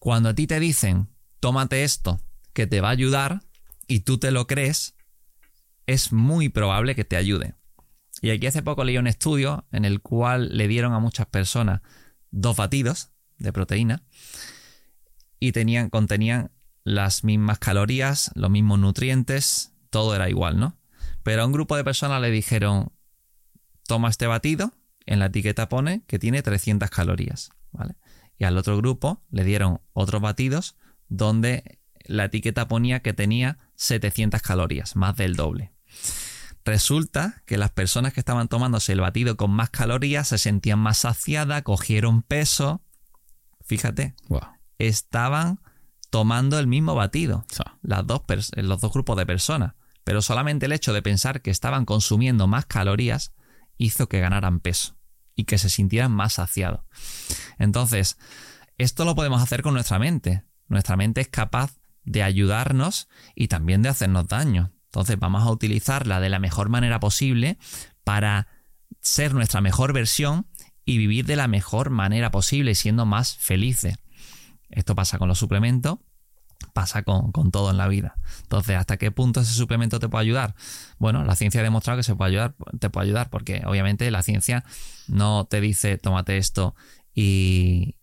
Cuando a ti te dicen, tómate esto, que te va a ayudar, y tú te lo crees, es muy probable que te ayude. Y aquí hace poco leí un estudio en el cual le dieron a muchas personas dos batidos de proteína y tenían, contenían las mismas calorías, los mismos nutrientes, todo era igual, ¿no? Pero a un grupo de personas le dijeron, toma este batido, en la etiqueta pone que tiene 300 calorías, ¿vale? Y al otro grupo le dieron otros batidos donde la etiqueta ponía que tenía 700 calorías, más del doble. Resulta que las personas que estaban tomándose el batido con más calorías se sentían más saciadas, cogieron peso. Fíjate, estaban tomando el mismo batido, las dos los dos grupos de personas. Pero solamente el hecho de pensar que estaban consumiendo más calorías hizo que ganaran peso y que se sintieran más saciados. Entonces, esto lo podemos hacer con nuestra mente. Nuestra mente es capaz de ayudarnos y también de hacernos daño. Entonces vamos a utilizarla de la mejor manera posible para ser nuestra mejor versión y vivir de la mejor manera posible, siendo más felices. Esto pasa con los suplementos, pasa con, todo en la vida. Entonces, ¿hasta qué punto ese suplemento te puede ayudar? Bueno, la ciencia ha demostrado que se puede ayudar, te puede ayudar, porque obviamente la ciencia no te dice tómate esto y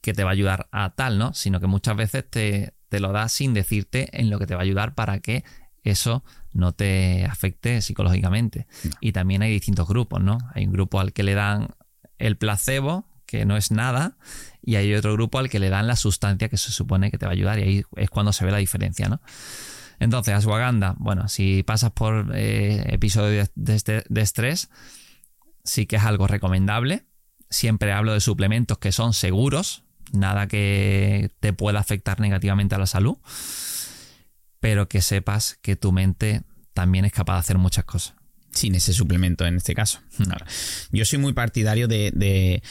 que te va a ayudar a tal, ¿no? Sino que muchas veces te, te lo da sin decirte en lo que te va a ayudar para que eso no te afecte psicológicamente. Y también hay distintos grupos, ¿no? Hay un grupo al que le dan el placebo, que no es nada, y hay otro grupo al que le dan la sustancia que se supone que te va a ayudar, y ahí es cuando se ve la diferencia, ¿no? Entonces, ashwagandha, bueno, si pasas por eh, episodios de, de estrés, sí que es algo recomendable. Siempre hablo de suplementos que son seguros, nada que te pueda afectar negativamente a la salud pero que sepas que tu mente también es capaz de hacer muchas cosas. Sin ese suplemento en este caso. Hmm. yo soy muy partidario de,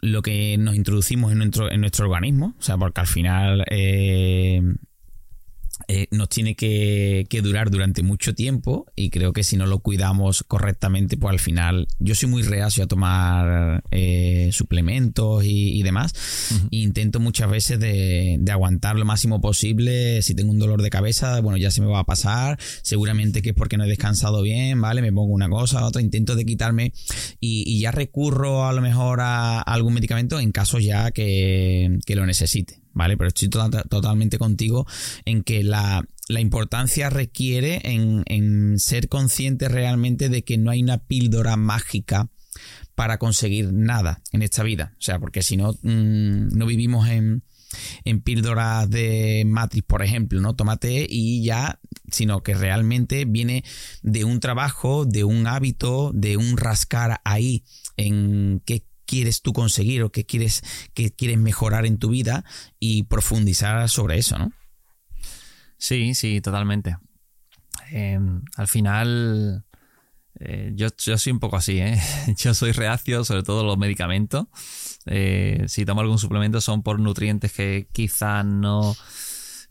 lo que nos introducimos en nuestro, en nuestro organismo, o sea, porque al final eh, eh, nos tiene que, durar durante mucho tiempo y creo que si no lo cuidamos correctamente, pues al final yo soy muy reacio a tomar eh, suplementos y, demás. Intento muchas veces de, aguantar lo máximo posible. Si tengo un dolor de cabeza, bueno, ya se me va a pasar. Seguramente que es porque no he descansado bien, ¿vale? Me pongo una cosa, otra, intento de quitarme y, ya recurro a lo mejor a, algún medicamento en caso ya que, que lo necesite. ¿Vale? Pero estoy tota-, totalmente contigo en que la, importancia requiere en, ser consciente realmente de que no hay una píldora mágica para conseguir nada en esta vida. O sea, porque si no, mm, no vivimos en, en píldoras de matriz, por ejemplo, ¿no? Tómate y ya, sino que realmente viene de un trabajo, de un hábito, de un rascar ahí en qué quieres tú conseguir o qué quieres, qué quieres mejorar en tu vida y profundizar sobre eso, ¿no? Sí, sí, totalmente. Em, al final, eh, yo, yo, soy un poco así, ¿eh? (laughs) Yo soy reacio, sobre todo los medicamentos. Eh, si tomo algún suplemento son por nutrientes que quizá no,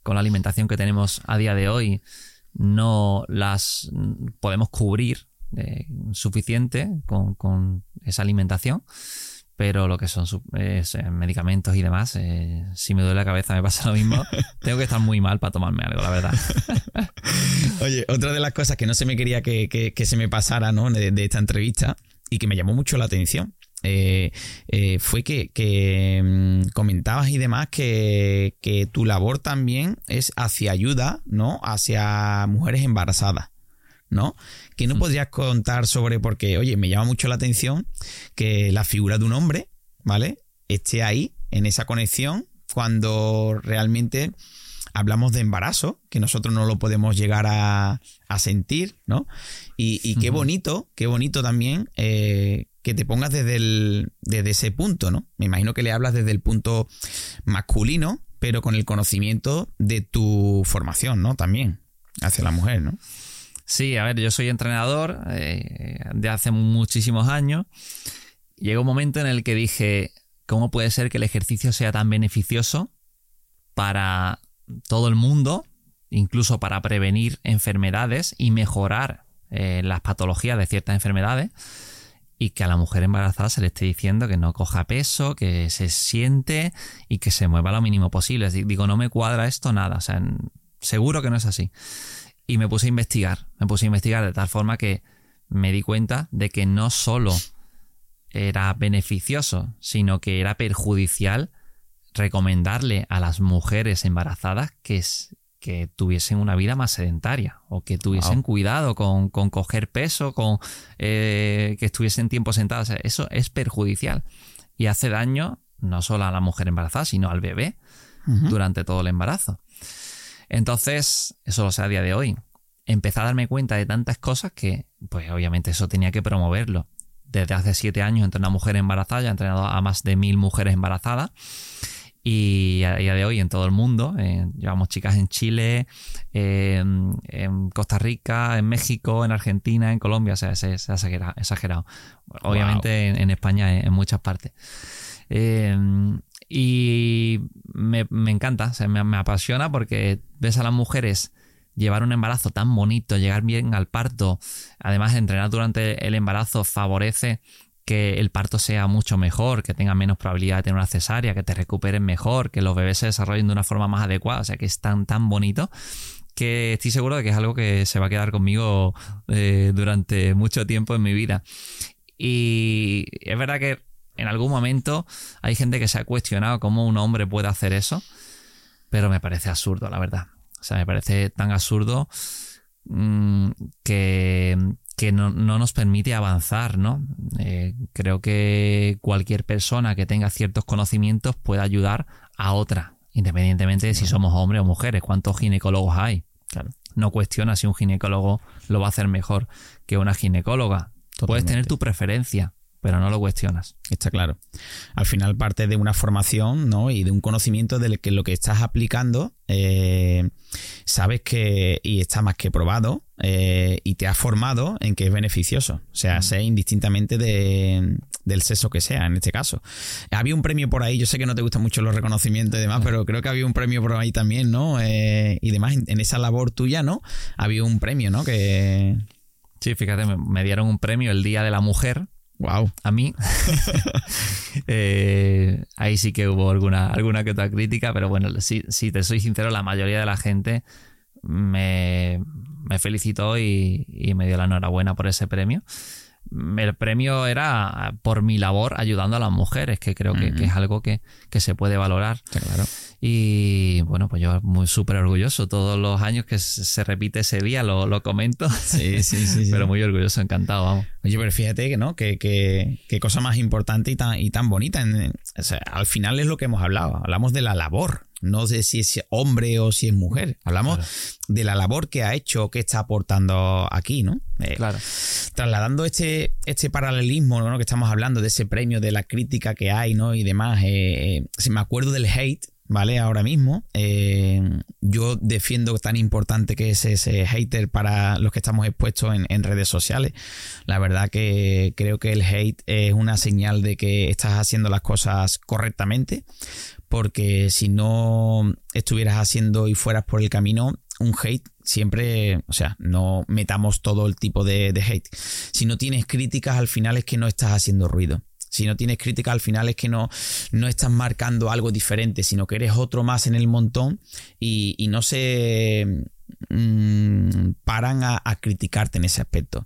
con la alimentación que tenemos a día de hoy, no las podemos cubrir eh, suficiente con, con, esa alimentación pero lo que son eh, medicamentos y demás, eh, si me duele la cabeza me pasa lo mismo. (laughs) Tengo que estar muy mal para tomarme algo, la verdad. (laughs) Oye, otra de las cosas que no se me quería que, se me pasara ¿no? de, esta entrevista y que me llamó mucho la atención eh, fue que, mm, comentabas y demás que, que, tu labor también es hacia ayuda, ¿no? Hacia mujeres embarazadas. ¿No? Que no podrías contar sobre, porque, oye, me llama mucho la atención que la figura de un hombre, ¿vale? Esté ahí, en esa conexión, cuando realmente hablamos de embarazo, que nosotros no lo podemos llegar a, sentir, ¿no? Y, qué bonito, qué bonito también eh, que te pongas desde, el, desde ese punto, ¿no? Me imagino que le hablas desde el punto masculino, pero con el conocimiento de tu formación, ¿no? También, hacia la mujer, ¿no? Sí, a ver, yo soy entrenador eh, de hace muchísimos años. Llegó un momento en el que dije, ¿cómo puede ser que el ejercicio sea tan beneficioso para todo el mundo, incluso para prevenir enfermedades y mejorar eh, las patologías de ciertas enfermedades? y que a la mujer embarazada se le esté diciendo que no coja peso, que se siente y que se mueva lo mínimo posible. Digo, no me cuadra esto nada, o sea, seguro que no es así. Y me puse a investigar, me puse a investigar de tal forma que me di cuenta de que no solo era beneficioso, sino que era perjudicial recomendarle a las mujeres embarazadas que, que tuviesen una vida más sedentaria o que tuviesen cuidado con, coger peso, con eh, que estuviesen tiempo sentadas. eso es perjudicial y hace daño no solo a la mujer embarazada, sino al bebé durante todo el embarazo. Entonces, eso lo sé a día de hoy. Empecé a darme cuenta de tantas cosas que, pues obviamente eso tenía que promoverlo. Desde hace siete años entre una mujer embarazada, ya he entrenado a más de mil mujeres embarazadas. Y a día de hoy en todo el mundo, eh, llevamos chicas en Chile, en Costa Rica, en México, en Argentina, en Colombia, o sea, es, exagerado. Obviamente en, España en, muchas partes. Eh, y me, encanta, me, apasiona porque ves a las mujeres llevar un embarazo tan bonito, llegar bien al parto, además entrenar durante el embarazo favorece que el parto sea mucho mejor, que tenga menos probabilidad de tener una cesárea, que te recuperen mejor, que los bebés se desarrollen de una forma más adecuada, o sea que es tan, tan bonito que estoy seguro de que es algo que se va a quedar conmigo eh, durante mucho tiempo en mi vida. Y es verdad que en algún momento hay gente que se ha cuestionado cómo un hombre puede hacer eso, pero me parece absurdo, la verdad. O sea, me parece tan absurdo mm, que, no, nos permite avanzar, ¿no? Eh, creo que cualquier persona que tenga ciertos conocimientos puede ayudar a otra, independientemente de si somos hombres o mujeres. ¿Cuántos ginecólogos hay? No cuestiona si un ginecólogo lo va a hacer mejor que una ginecóloga. Puedes tener tu preferencia, pero no lo cuestionas. Está claro. Al final parte de una formación ¿no? y de un conocimiento de que lo que estás aplicando eh, sabes que y está más que probado eh, y te has formado en que es beneficioso. O sea, sea indistintamente de, del sexo que sea, en este caso. Había un premio por ahí, yo sé que no te gustan mucho los reconocimientos y demás, pero creo que había un premio por ahí también, ¿no? Eh, y demás, en, esa labor tuya, ¿no? Había un premio, ¿no? Que... Sí, fíjate, me dieron un premio el Día de la Mujer Wow. A mí. (laughs) Eh, ahí sí que hubo alguna, alguna que otra crítica, pero bueno, si, si te soy sincero, la mayoría de la gente me, felicitó y, me dio la enhorabuena por ese premio. El premio era por mi labor ayudando a las mujeres, que creo que, es algo que, se puede valorar. Claro. Y bueno, pues yo muy súper orgulloso. Todos los años que se repite ese día lo, comento. Sí, sí, (laughs) sí, Pero muy orgulloso, encantado, vamos. Oye, pero fíjate que no, que, que, cosa más importante y tan, y tan bonita. al final es lo que hemos hablado. Hablamos de la labor no sé si es hombre o si es mujer. Hablamos de la labor que ha hecho, que está aportando aquí, ¿no? Eh, claro. Trasladando este, este paralelismo ¿no? que estamos hablando, de ese premio, de la crítica que hay, ¿no? Y demás. Eh, eh, si me acuerdo del hate, ¿vale? Ahora mismo, yo defiendo tan importante que es ese hater para los que estamos expuestos en, en, redes sociales. La verdad que creo que el hate es una señal de que estás haciendo las cosas correctamente, porque si no estuvieras haciendo y fueras por el camino, un hate siempre, o sea, no metamos todo el tipo de, hate. Si no tienes críticas, al final es que no estás haciendo ruido. Si no tienes críticas, al final es que no, no estás marcando algo diferente, sino que eres otro más en el montón y, no se mm, paran a, criticarte en ese aspecto.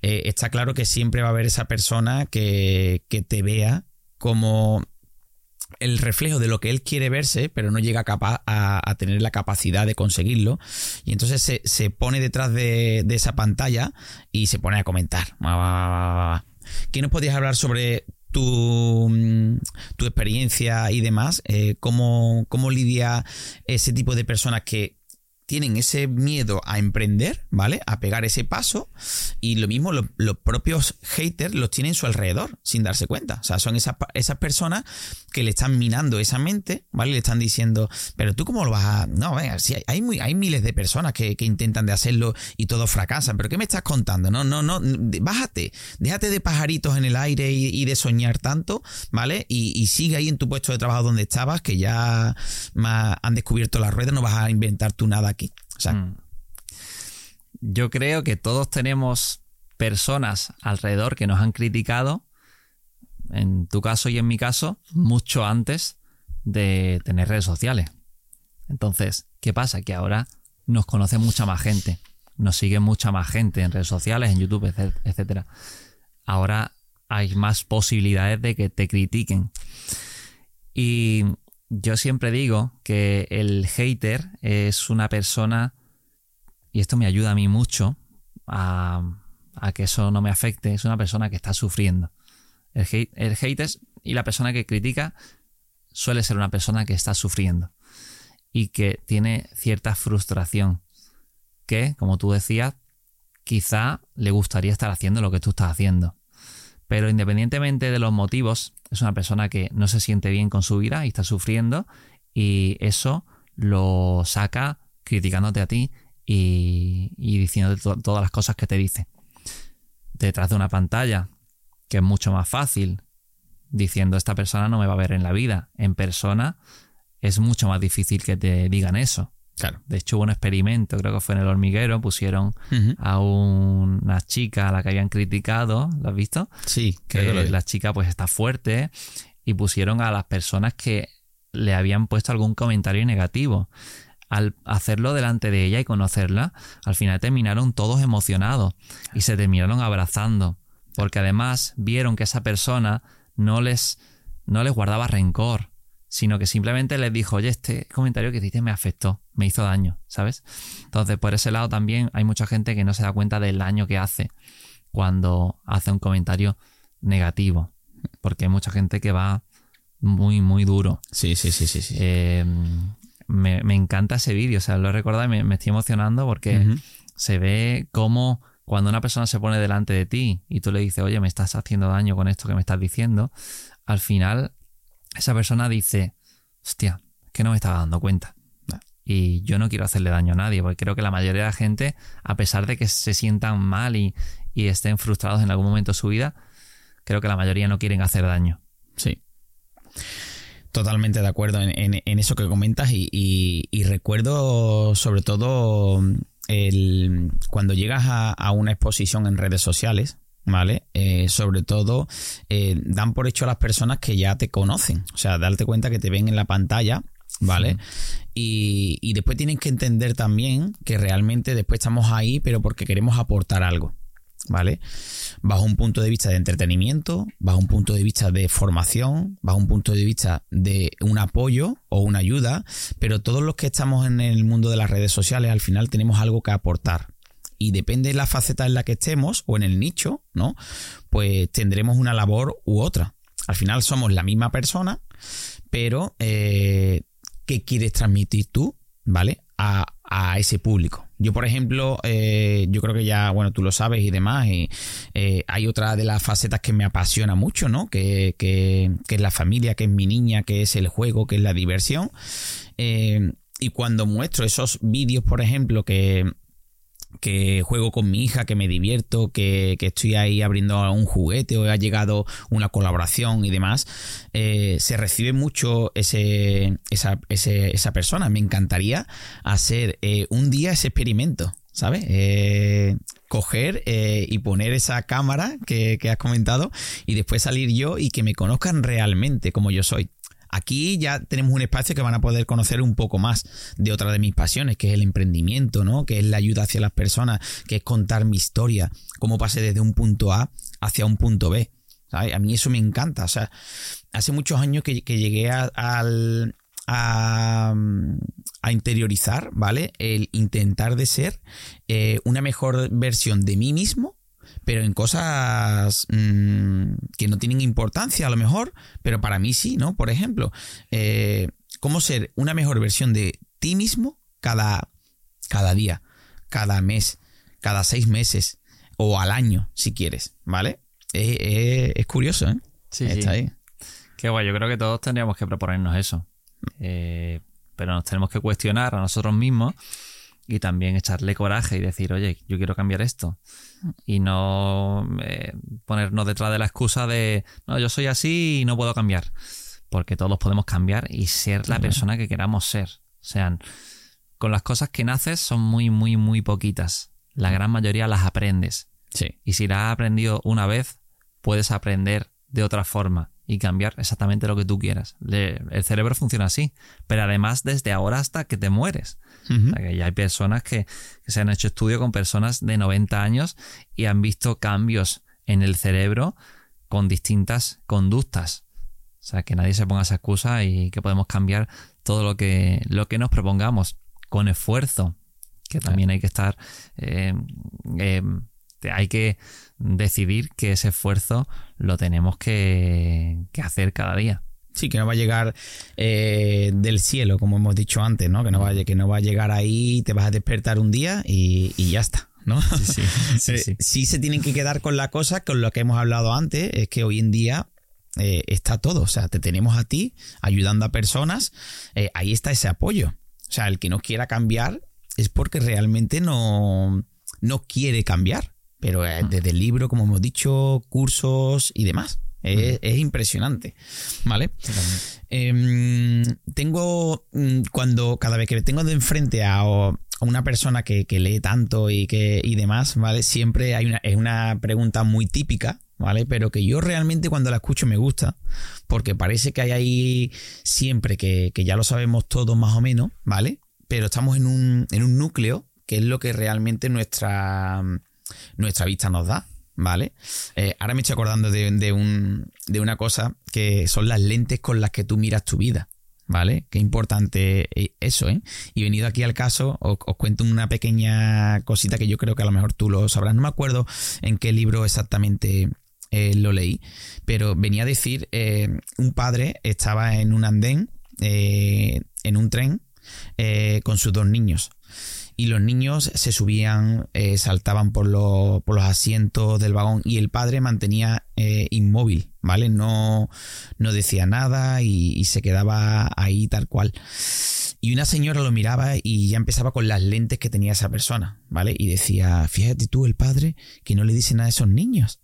Eh, está claro que siempre va a haber esa persona que, que te vea como el reflejo de lo que él quiere verse, pero no llega a, tener la capacidad de conseguirlo. Y entonces se, pone detrás de, esa pantalla y se pone a comentar. ¿Qué nos podías hablar sobre tu, mm, tu experiencia y demás? Eh, ¿cómo, ¿Cómo lidia ese tipo de personas que tienen ese miedo a emprender, ¿vale? A pegar ese paso. Y lo mismo los, propios haters los tienen a su alrededor, sin darse cuenta. O sea, son esas, esas personas que le están minando esa mente, ¿vale? Le están diciendo, pero tú cómo lo vas a... No, venga, si hay, muy, hay miles de personas que, intentan de hacerlo y todos fracasan, pero ¿qué me estás contando? No, no, no, bájate, déjate de pajaritos en el aire y, de soñar tanto, ¿vale? Y, sigue ahí en tu puesto de trabajo donde estabas, que ya han descubierto las ruedas, no vas a inventar tú nada aquí. Mm. Yo creo que todos tenemos personas alrededor que nos han criticado en tu caso y en mi caso, mucho antes de tener redes sociales. Entonces, ¿qué pasa? Que ahora nos conoce mucha más gente, nos sigue mucha más gente en redes sociales, en YouTube, etc. Ahora hay más posibilidades de que te critiquen. Y yo siempre digo que el hater es una persona, y esto me ayuda a mí mucho a, que eso no me afecte, es una persona que está sufriendo. El, hate, y la persona que critica suele ser una persona que está sufriendo y que tiene cierta frustración que, como tú decías, quizá le gustaría estar haciendo lo que tú estás haciendo. Pero independientemente de los motivos, es una persona que no se siente bien con su vida y está sufriendo y eso lo saca criticándote a ti y, diciéndote todas las cosas que te dice. Detrás de una pantalla que es mucho más fácil diciendo esta persona no me va a ver en la vida. En persona es mucho más difícil que te digan eso. Claro. De hecho, hubo un experimento, creo que fue en el hormiguero, pusieron a una chica a la que habían criticado, ¿lo has visto? Sí, que la chica pues está fuerte y pusieron a las personas que le habían puesto algún comentario negativo. Al hacerlo delante de ella y conocerla, al final terminaron todos emocionados y se terminaron abrazando porque además vieron que esa persona no les, no les guardaba rencor, sino que simplemente les dijo, oye, este comentario que hiciste me afectó, me hizo daño, ¿sabes? Entonces, por ese lado también hay mucha gente que no se da cuenta del daño que hace cuando hace un comentario negativo, porque hay mucha gente que va muy, muy duro. Sí, sí, sí, sí. sí. Eh, me, encanta ese vídeo, o sea, lo he recordado y me, estoy emocionando porque se ve cómo cuando una persona se pone delante de ti y tú le dices, oye, me estás haciendo daño con esto que me estás diciendo, al final esa persona dice, hostia, que no me estaba dando cuenta. Y yo no quiero hacerle daño a nadie, porque creo que la mayoría de la gente, a pesar de que se sientan mal y, estén frustrados en algún momento de su vida, creo que la mayoría no quieren hacer daño. Sí. Totalmente de acuerdo en, eso que comentas y, recuerdo sobre todo el, cuando llegas a, una exposición en redes sociales, ¿vale? Eh, sobre todo, eh, dan por hecho a las personas que ya te conocen. O sea, darte cuenta que te ven en la pantalla, ¿vale? Y, y, después tienen que entender también que realmente después estamos ahí, pero porque queremos aportar algo. ¿vale? Bajo un punto de vista de entretenimiento, bajo un punto de vista de formación, bajo un punto de vista de un apoyo o una ayuda, pero todos los que estamos en el mundo de las redes sociales al final tenemos algo que aportar. Y depende de la faceta en la que estemos o en el nicho, ¿no? Pues tendremos una labor u otra. Al final somos la misma persona, pero eh, ¿qué quieres transmitir tú, ¿vale? A, a ese público. Yo, por ejemplo, eh, yo creo que ya, bueno, tú lo sabes y demás, y eh, hay otra de las facetas que me apasiona mucho, ¿no? Que, que, que, es la familia, que es mi niña, que es el juego, que es la diversión. Eh, y cuando muestro esos vídeos, por ejemplo, que, que juego con mi hija, que me divierto, que, que, estoy ahí abriendo un juguete o ha llegado una colaboración y demás, eh, se recibe mucho ese, esa, ese, esa persona. Me encantaría hacer eh, un día ese experimento. ¿Sabes? Eh, coger eh, y poner esa cámara que, que has comentado y después salir yo y que me conozcan realmente como yo soy. Aquí ya tenemos un espacio que van a poder conocer un poco más de otra de mis pasiones, que es el emprendimiento, ¿no? Que es la ayuda hacia las personas, que es contar mi historia, cómo pasé desde un punto A hacia un punto B. A mí eso me encanta. O sea, hace muchos años que, llegué a, al, interiorizar, ¿vale? El intentar de ser eh, una mejor versión de mí mismo pero en cosas mmm, que no tienen importancia a lo mejor, pero para mí sí, ¿no? Por ejemplo, eh, cómo ser una mejor versión de ti mismo cada, cada día, cada mes, cada seis meses o al año, si quieres, ¿vale? Eh, eh, es curioso, ¿eh? Sí, Está sí. ahí. Qué guay, yo creo que todos tendríamos que proponernos eso. Eh, pero nos tenemos que cuestionar a nosotros mismos y también echarle coraje y decir, oye, yo quiero cambiar esto. Y no eh, ponernos detrás de la excusa de, no, yo soy así y no puedo cambiar. Porque todos podemos cambiar y ser la persona que queramos ser. O sea, con las cosas que naces son muy, muy, muy poquitas. La gran mayoría las aprendes. Sí. Y si las has aprendido una vez, puedes aprender de otra forma y cambiar exactamente lo que tú quieras. El cerebro funciona así, pero además desde ahora hasta que te mueres. Uh -huh. o sea, que ya hay personas que, que, se han hecho estudios con personas de 90 años y han visto cambios en el cerebro con distintas conductas. O sea, que nadie se ponga esa excusa y que podemos cambiar todo lo que, lo que nos propongamos con esfuerzo, que también hay que estar... Eh, eh, hay que decidir que ese esfuerzo lo tenemos que, que hacer cada día. Sí, que no va a llegar eh, del cielo, como hemos dicho antes, ¿no? Que no, va, que no va a llegar ahí, te vas a despertar un día y, y ya está. ¿no? Sí, sí, (laughs) sí, sí. sí, se tienen que quedar con la cosa, con lo que hemos hablado antes, es que hoy en día eh, está todo. O sea, te tenemos a ti ayudando a personas, eh, ahí está ese apoyo. O sea, el que no quiera cambiar es porque realmente no, no quiere cambiar pero desde el libro, como hemos dicho, cursos y demás. Es, es impresionante, ¿vale? Eh, tengo, cuando cada vez que tengo de enfrente a, a una persona que, que, lee tanto y, que, y demás, ¿vale? Siempre hay una, es una pregunta muy típica, ¿vale? Pero que yo realmente cuando la escucho me gusta, porque parece que hay ahí siempre que, que ya lo sabemos todos más o menos, ¿vale? Pero estamos en un, en un núcleo que es lo que realmente nuestra nuestra vista nos da, ¿vale? Eh, ahora me estoy acordando de, un, de una cosa que son las lentes con las que tú miras tu vida. ¿Vale? Qué importante eso, ¿eh? Y venido aquí al caso, os, cuento una pequeña cosita que yo creo que a lo mejor tú lo sabrás. No me acuerdo en qué libro exactamente eh, lo leí, pero venía a decir, eh, un padre estaba en un andén, eh, en un tren, eh, con sus dos niños y los niños se subían, eh, saltaban por, por, los asientos del vagón y el padre mantenía eh, inmóvil, ¿vale? No, no decía nada y, y, se quedaba ahí tal cual. Y una señora lo miraba y ya empezaba con las lentes que tenía esa persona, ¿vale? Y decía, fíjate tú, el padre, que no le dice nada a esos niños.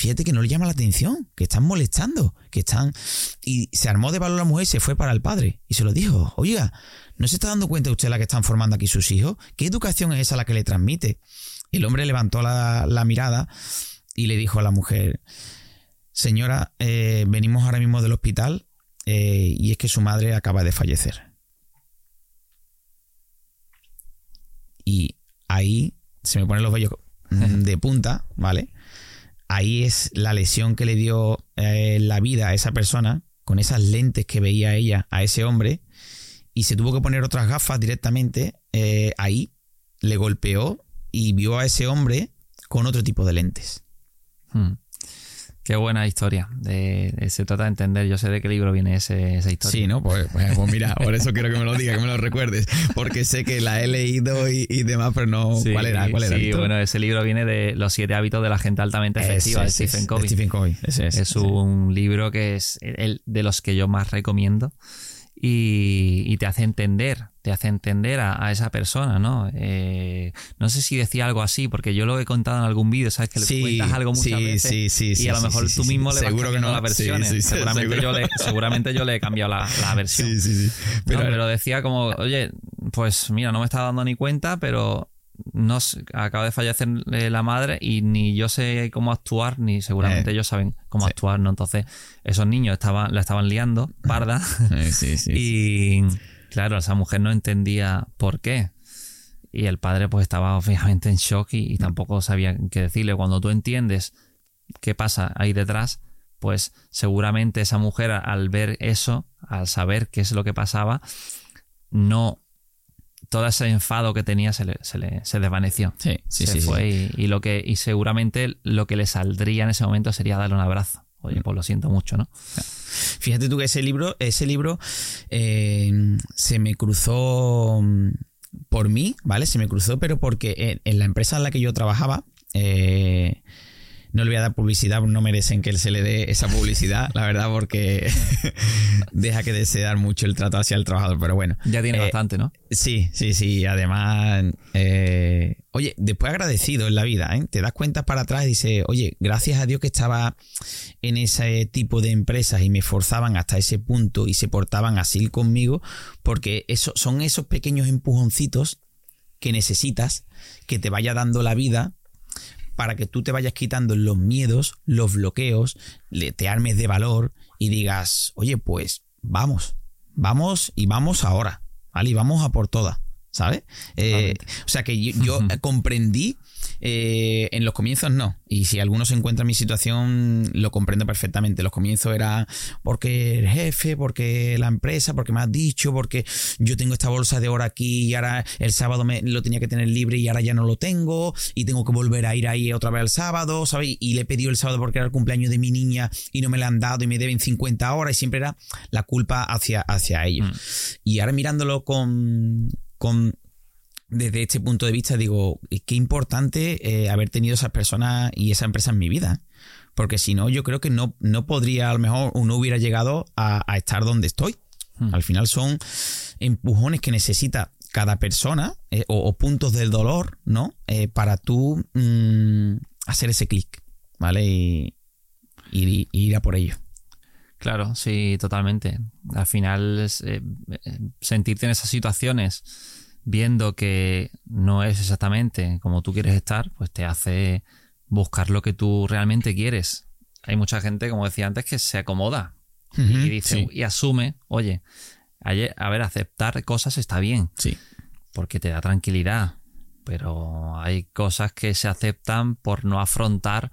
Fíjate que no le llama la atención, que están molestando, que están... Y se armó de valor la mujer y se fue para el padre. Y se lo dijo, oiga, ¿no se está dando cuenta usted la que están formando aquí sus hijos? ¿Qué educación es esa la que le transmite? El hombre levantó la, la mirada y le dijo a la mujer, señora, eh, venimos ahora mismo del hospital eh, y es que su madre acaba de fallecer. Y ahí se me ponen los vellos (laughs) de punta, ¿vale? Ahí es la lesión que le dio eh, la vida a esa persona, con esas lentes que veía ella a ese hombre, y se tuvo que poner otras gafas directamente eh, ahí, le golpeó y vio a ese hombre con otro tipo de lentes. Hmm. Qué buena historia. se trata de entender. Yo sé de qué libro viene esa historia. Sí, ¿no? Pues, pues, pues mira, por eso quiero que me lo digas, que me lo recuerdes. Porque sé que la he leído y, demás, pero no. ¿Cuál era? ¿Cuál era sí, bueno, ese libro viene de Los siete hábitos de la gente altamente efectiva de Stephen Covey. Stephen Covey. Ese, es un libro que es el de los que yo más recomiendo y, te hace entender, te hace entender a, esa persona, ¿no? Eh, no sé si decía algo así, porque yo lo he contado en algún vídeo, ¿sabes? Que le cuentas algo muchas veces y a lo mejor tú mismo le vas Seguro cambiando las versiones. seguramente, yo le, seguramente yo le he cambiado la, la versión. Pero, pero decía como, oye, pues mira, no me estaba dando ni cuenta, pero no acaba de fallecer eh, la madre y ni yo sé cómo actuar, ni seguramente eh, ellos saben cómo actuar, ¿no? Entonces, esos niños estaban, la estaban liando, (laughs) parda. sí, sí, y claro, esa mujer no entendía por qué. Y el padre pues estaba obviamente en shock y, tampoco sabía qué decirle. Cuando tú entiendes qué pasa ahí detrás, pues seguramente esa mujer al ver eso, al saber qué es lo que pasaba, no todo ese enfado que tenía se, le, se, desvaneció. Sí, sí, se fue Y, lo que, y seguramente lo que le saldría en ese momento sería darle un abrazo. Oye, pues lo siento mucho, ¿no? Fíjate tú que ese libro, ese libro eh, se me cruzó mm, por mí, ¿vale? Se me cruzó, pero porque en, la empresa en la que yo trabajaba, eh, no le voy a dar publicidad, no merecen que él se le dé esa publicidad, la verdad, porque (laughs) deja que desear mucho el trato hacia el trabajador, pero bueno. Ya tiene eh, bastante, ¿no? Sí, sí, sí. Además, eh, oye, después agradecido en la vida, ¿eh? Te das cuenta para atrás y dices, oye, gracias a Dios que estaba en ese tipo de empresas y me forzaban hasta ese punto y se portaban así conmigo, porque eso, son esos pequeños empujoncitos que necesitas que te vaya dando la vida para que tú te vayas quitando los miedos, los bloqueos, te armes de valor y digas, oye, pues vamos, vamos y vamos ahora, ¿vale? Y vamos a por todas. ¿sabes? Eh, o sea que yo, (laughs) comprendí, eh, en los comienzos no, y si alguno se encuentra en mi situación, lo comprendo perfectamente. Los comienzos era porque el jefe, porque la empresa, porque me has dicho, porque yo tengo esta bolsa de oro aquí y ahora el sábado me, lo tenía que tener libre y ahora ya no lo tengo y tengo que volver a ir ahí otra vez el sábado, ¿sabes? Y le he pedido el sábado porque era el cumpleaños de mi niña y no me la han dado y me deben 50 horas y siempre era la culpa hacia, hacia ellos. Mm. Y ahora mirándolo con con, desde este punto de vista digo, qué importante eh, haber tenido esas personas y esa empresa en mi vida. Porque si no, yo creo que no, no podría, a lo mejor, no hubiera llegado a, estar donde estoy. Hmm. Al final son empujones que necesita cada persona eh, o, puntos del dolor, ¿no? Eh, para tú mm, hacer ese clic, ¿vale? Y, ir a por ello. Claro, sí, totalmente. Al final, eh, sentirte en esas situaciones viendo que no es exactamente como tú quieres estar, pues te hace buscar lo que tú realmente quieres. Hay mucha gente, como decía antes, que se acomoda y dice y asume, oye, a ver, aceptar cosas está bien. Sí. Porque te da tranquilidad. Pero hay cosas que se aceptan por no afrontar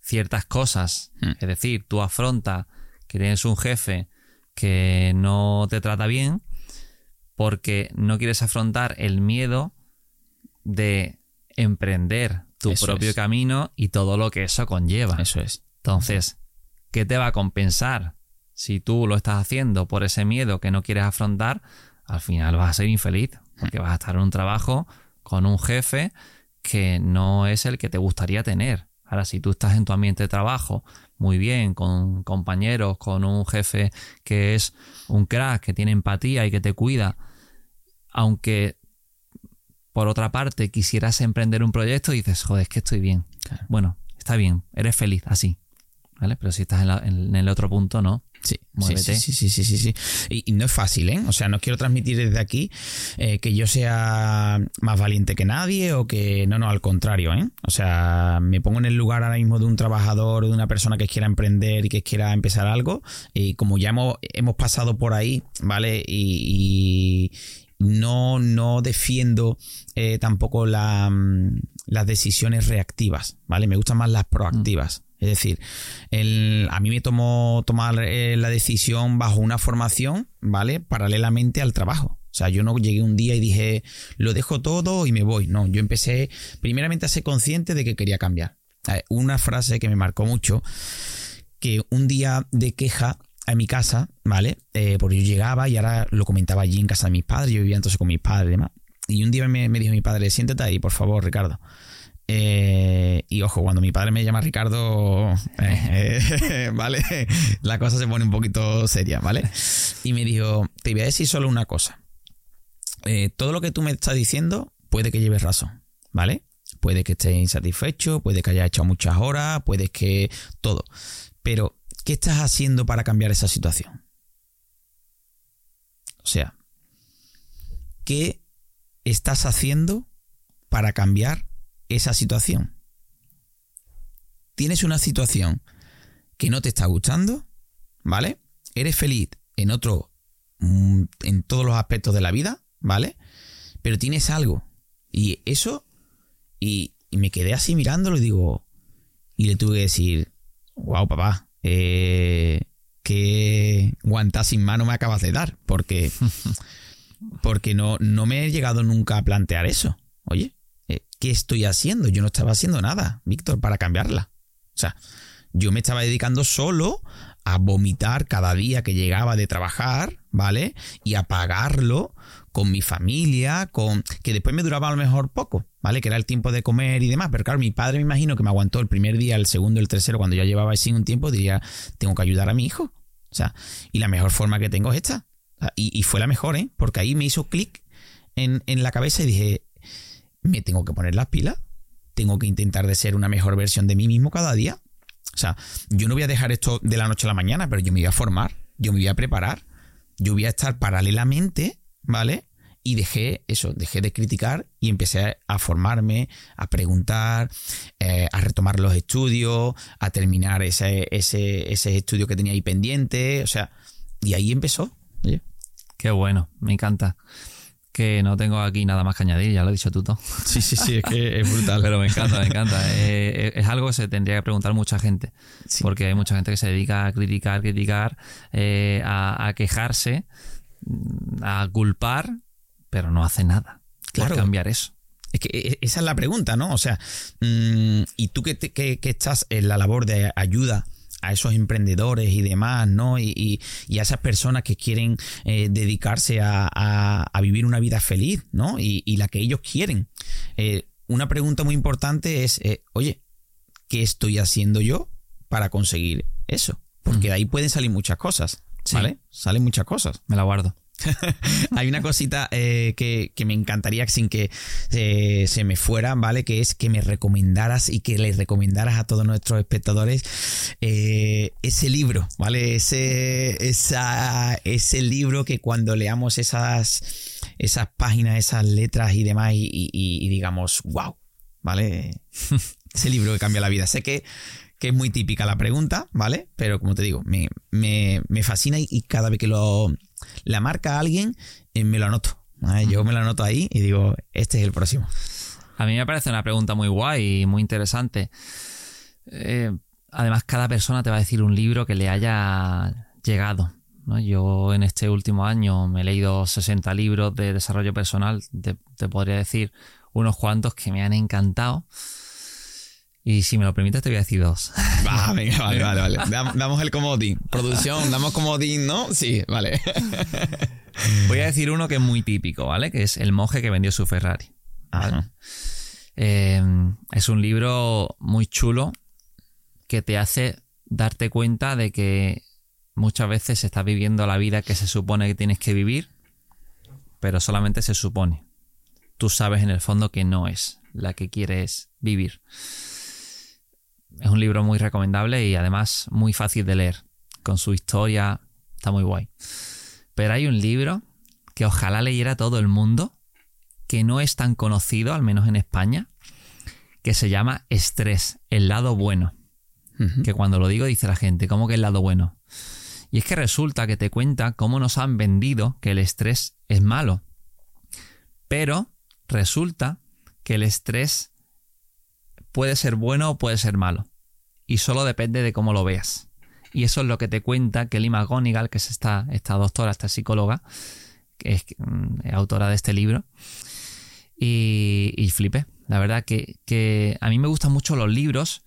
ciertas cosas. Hmm. Es decir, tú afrontas que tienes un jefe que no te trata bien porque no quieres afrontar el miedo de emprender tu propio camino y todo lo que eso conlleva. Eso es. Entonces, ¿qué te va a compensar? Si tú lo estás haciendo por ese miedo que no quieres afrontar, al final vas a ser infeliz, porque vas a estar en un trabajo con un jefe que no es el que te gustaría tener. Ahora, si tú estás en tu ambiente de trabajo muy bien, con compañeros, con un jefe que es un crack, que tiene empatía y que te cuida, aunque por otra parte quisieras emprender un proyecto y dices, joder, es que estoy bien. Bueno, está bien, eres feliz así. ¿Vale? Pero si estás en, el otro punto, no. Sí, sí, sí, sí, sí, sí, Y, no es fácil, ¿eh? O sea, no quiero transmitir desde aquí eh, que yo sea más valiente que nadie o que no, no, al contrario, ¿eh? O sea, me pongo en el lugar ahora mismo de un trabajador o de una persona que quiera emprender y que quiera empezar algo y como ya hemos, hemos pasado por ahí, ¿vale? y, no, no defiendo eh, tampoco la, mm, las decisiones reactivas, ¿vale? Me gustan más las proactivas. Es decir, el, a mí me tomó tomar eh, la decisión bajo una formación, ¿vale? Paralelamente al trabajo. O sea, yo no llegué un día y dije, lo dejo todo y me voy. No, yo empecé primeramente a ser consciente de que quería cambiar. Una frase que me marcó mucho, que un día de queja a mi casa, ¿vale? Eh, porque yo llegaba y ahora lo comentaba allí en casa de mis padres, yo vivía entonces con mis padres y demás. Y un día me, dijo mi padre, siéntate ahí, por favor, Ricardo. Eh, y ojo, cuando mi padre me llama Ricardo, eh, (laughs) ¿vale? La cosa se pone un poquito seria, ¿vale? Y me dijo, te voy a decir solo una cosa. Eh, todo lo que tú me estás diciendo puede que lleves razón, ¿vale? Puede que estés insatisfecho, puede que hayas hecho muchas horas, puede que todo. Pero, ¿qué estás haciendo para cambiar esa situación? O sea, ¿qué estás haciendo para cambiar esa situación. Tienes una situación que no te está gustando, ¿vale? Eres feliz en otro, mm, en todos los aspectos de la vida, ¿vale? Pero tienes algo. Y eso, y, me quedé así mirándolo y digo, y le tuve que decir, wow, papá, eh, qué sin mano me acabas de dar, porque, (laughs) porque no, no me he llegado nunca a plantear eso. Oye, ¿qué estoy haciendo? Yo no estaba haciendo nada, Víctor, para cambiarla. O sea, yo me estaba dedicando solo a vomitar cada día que llegaba de trabajar, ¿vale? Y a pagarlo con mi familia, con que después me duraba a lo mejor poco, ¿vale? Que era el tiempo de comer y demás. Pero claro, mi padre me imagino que me aguantó el primer día, el segundo, el tercero, cuando ya llevaba así un tiempo, diría, tengo que ayudar a mi hijo. O sea, y la mejor forma que tengo es esta. y, fue la mejor, ¿eh? Porque ahí me hizo clic en, en la cabeza y dije, me tengo que poner las pilas, tengo que intentar de ser una mejor versión de mí mismo cada día. O sea, yo no voy a dejar esto de la noche a la mañana, pero yo me voy a formar, yo me voy a preparar, yo voy a estar paralelamente, ¿vale? Y dejé eso, dejé de criticar y empecé a formarme, a preguntar, eh, a retomar los estudios, a terminar ese, ese, ese estudio que tenía ahí pendiente, o sea, y ahí empezó. Qué bueno, me encanta que no tengo aquí nada más que añadir, ya lo he dicho tú todo. (laughs) Sí, sí, sí, es que es brutal. Pero me encanta, me encanta. (laughs) Eh, eh, es algo que se tendría que preguntar mucha gente, porque hay mucha gente que se dedica a criticar, criticar, eh, a, quejarse, a culpar, pero no hace nada claro. por cambiar eso. Es que esa es la pregunta, ¿no? O sea, mm, y tú que, que, que estás en la labor de ayuda a esos emprendedores y demás, ¿no? Y, a esas personas que quieren eh, dedicarse a, vivir una vida feliz, ¿no? Y, la que ellos quieren. Eh, una pregunta muy importante es, eh, oye, ¿qué estoy haciendo yo para conseguir eso? Porque de ahí pueden salir muchas cosas, ¿vale? Salen muchas cosas. Me la guardo. (laughs) Hay una cosita eh, que, me encantaría sin que eh, se me fuera, ¿vale? Que es que me recomendaras y que les recomendaras a todos nuestros espectadores eh, ese libro, ¿vale? Ese, esa, ese libro que cuando leamos esas, esas páginas, esas letras y demás y, digamos, wow, ¿vale? (laughs) ese libro que cambia la vida. Sé que que es muy típica la pregunta, ¿vale? Pero como te digo, me, me fascina y, cada vez que lo, la marca alguien, eh, me lo anoto. Yo me lo anoto ahí y digo, este es el próximo. A mí me parece una pregunta muy guay y muy interesante. Eh, además, cada persona te va a decir un libro que le haya llegado. Yo en este último año me he leído 60 libros de desarrollo personal. te podría decir unos cuantos que me han encantado. Y si me lo permites, te voy a decir dos. (laughs) vale, vale, vale. (laughs) Damos el comodín. Producción, damos comodín, ¿no? Sí, vale. (laughs) Voy a decir uno que es muy típico, ¿vale? Que es El monje que vendió su Ferrari. Eh, es un libro muy chulo que te hace darte cuenta de que muchas veces estás viviendo la vida que se supone que tienes que vivir, pero solamente se supone. Tú sabes en el fondo que no es la que quieres vivir. Es un libro muy recomendable y además muy fácil de leer. Con su historia está muy guay. Pero hay un libro que ojalá leyera todo el mundo, que no es tan conocido, al menos en España, que se llama Estrés, el lado bueno. Que cuando lo digo dice la gente, ¿cómo que el lado bueno? Y es que resulta que te cuenta cómo nos han vendido que el estrés es malo. Pero resulta que el estrés puede ser bueno o puede ser malo. Y solo depende de cómo lo veas. Y eso es lo que te cuenta Kelly McGonigal, que es esta, esta doctora, esta psicóloga, que es mm, autora de este libro. Y, y. La verdad que, que a mí me gustan mucho los libros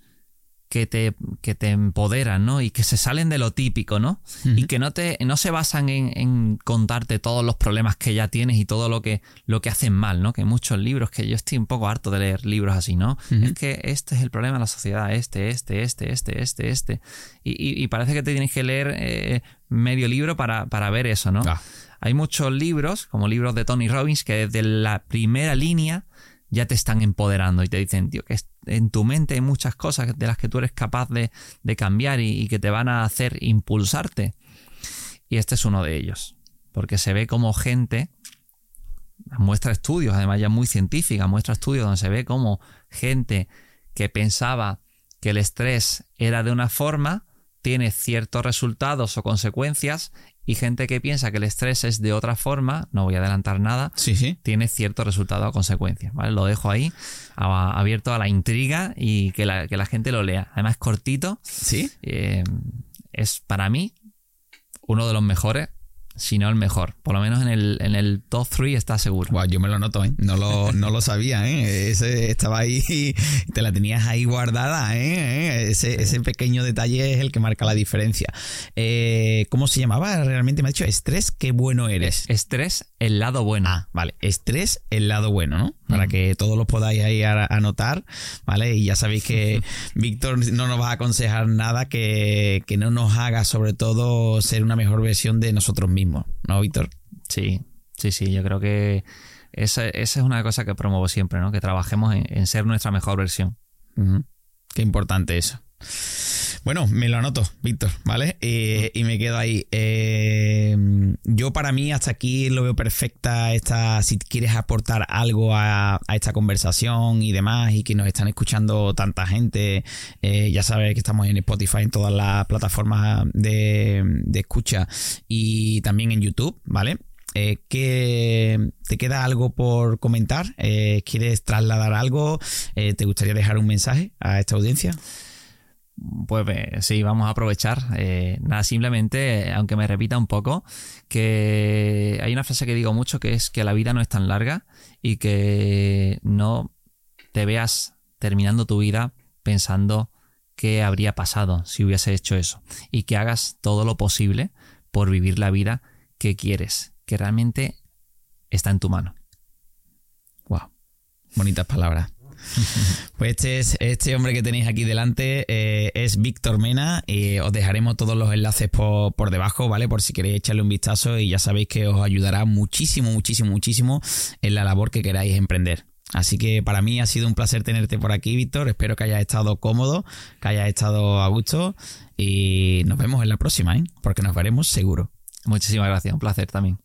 que te, que te empoderan, ¿no? Y que se salen de lo típico, ¿no? Y que no, te, no se basan en, en, contarte todos los problemas que ya tienes y todo lo que, lo que hacen mal, ¿no? Que muchos libros, que yo estoy un poco harto de leer libros así, ¿no? Es que este es el problema de la sociedad, este, este, este, este, este, este. Y, y, parece que te tienes que leer eh, medio libro para, para, ver eso, ¿no? Ah. Hay muchos libros, como libros de Tony Robbins, que desde la primera línea ya te están empoderando y te dicen, tío, que en tu mente hay muchas cosas de las que tú eres capaz de, cambiar y, que te van a hacer impulsarte. Y este es uno de ellos, porque se ve como gente, muestra estudios, además ya muy científica, muestra estudios donde se ve como gente que pensaba que el estrés era de una forma, tiene ciertos resultados o consecuencias y gente que piensa que el estrés es de otra forma, no voy a adelantar nada, sí, sí. tiene cierto resultado o consecuencias. ¿vale? Lo dejo ahí abierto a la intriga y que la, que la gente lo lea. Además cortito. Sí. Eh, es para mí uno de los mejores si no el mejor. Por lo menos en el, en el top 3 está seguro. yo me lo noto, ¿eh? No lo, no lo sabía, ¿eh? Ese estaba ahí, te la tenías ahí guardada, ¿eh? Ese, ese, pequeño detalle es el que marca la diferencia. Eh, ¿Cómo se llamaba? Realmente me ha dicho estrés, qué bueno eres. Estrés, el lado bueno. Ah, vale. Estrés, el lado bueno, ¿no? Para que todos lo podáis ahí anotar, ¿vale? Y ya sabéis que Víctor no nos va a aconsejar nada que, que no nos haga, sobre todo, ser una mejor versión de nosotros mismos. ¿no, Víctor? Sí, sí, sí, yo creo que esa, es una cosa que promuevo siempre, ¿no? Que trabajemos en, ser nuestra mejor versión. Qué importante eso. Bueno, me lo anoto, Víctor, ¿vale? Eh, y me quedo ahí. Eh, yo para mí hasta aquí lo veo perfecta esta, si quieres aportar algo a, esta conversación y demás y que nos están escuchando tanta gente, eh, ya sabes que estamos en Spotify, en todas las plataformas de, escucha y también en YouTube, ¿vale? ¿Te queda algo por comentar? ¿Quieres trasladar algo? ¿Te gustaría dejar un mensaje a esta audiencia? Pues sí, vamos a aprovechar. Eh, nada, simplemente, aunque me repita un poco, que hay una frase que digo mucho que es que la vida no es tan larga y que no te veas terminando tu vida pensando qué habría pasado si hubiese hecho eso y que hagas todo lo posible por vivir la vida que quieres, que realmente está en tu mano. Wow, bonitas palabras. (laughs) Pues este, es, este hombre que tenéis aquí delante eh, es Víctor Mena y os dejaremos todos los enlaces por, por, debajo, ¿vale? Por si queréis echarle un vistazo y ya sabéis que os ayudará muchísimo, muchísimo, muchísimo en la labor que queráis emprender. Así que para mí ha sido un placer tenerte por aquí, Víctor. Espero que hayas estado cómodo, que hayas estado a gusto y nos vemos en la próxima, ¿eh? Porque nos veremos seguro. Muchísimas gracias, un placer también.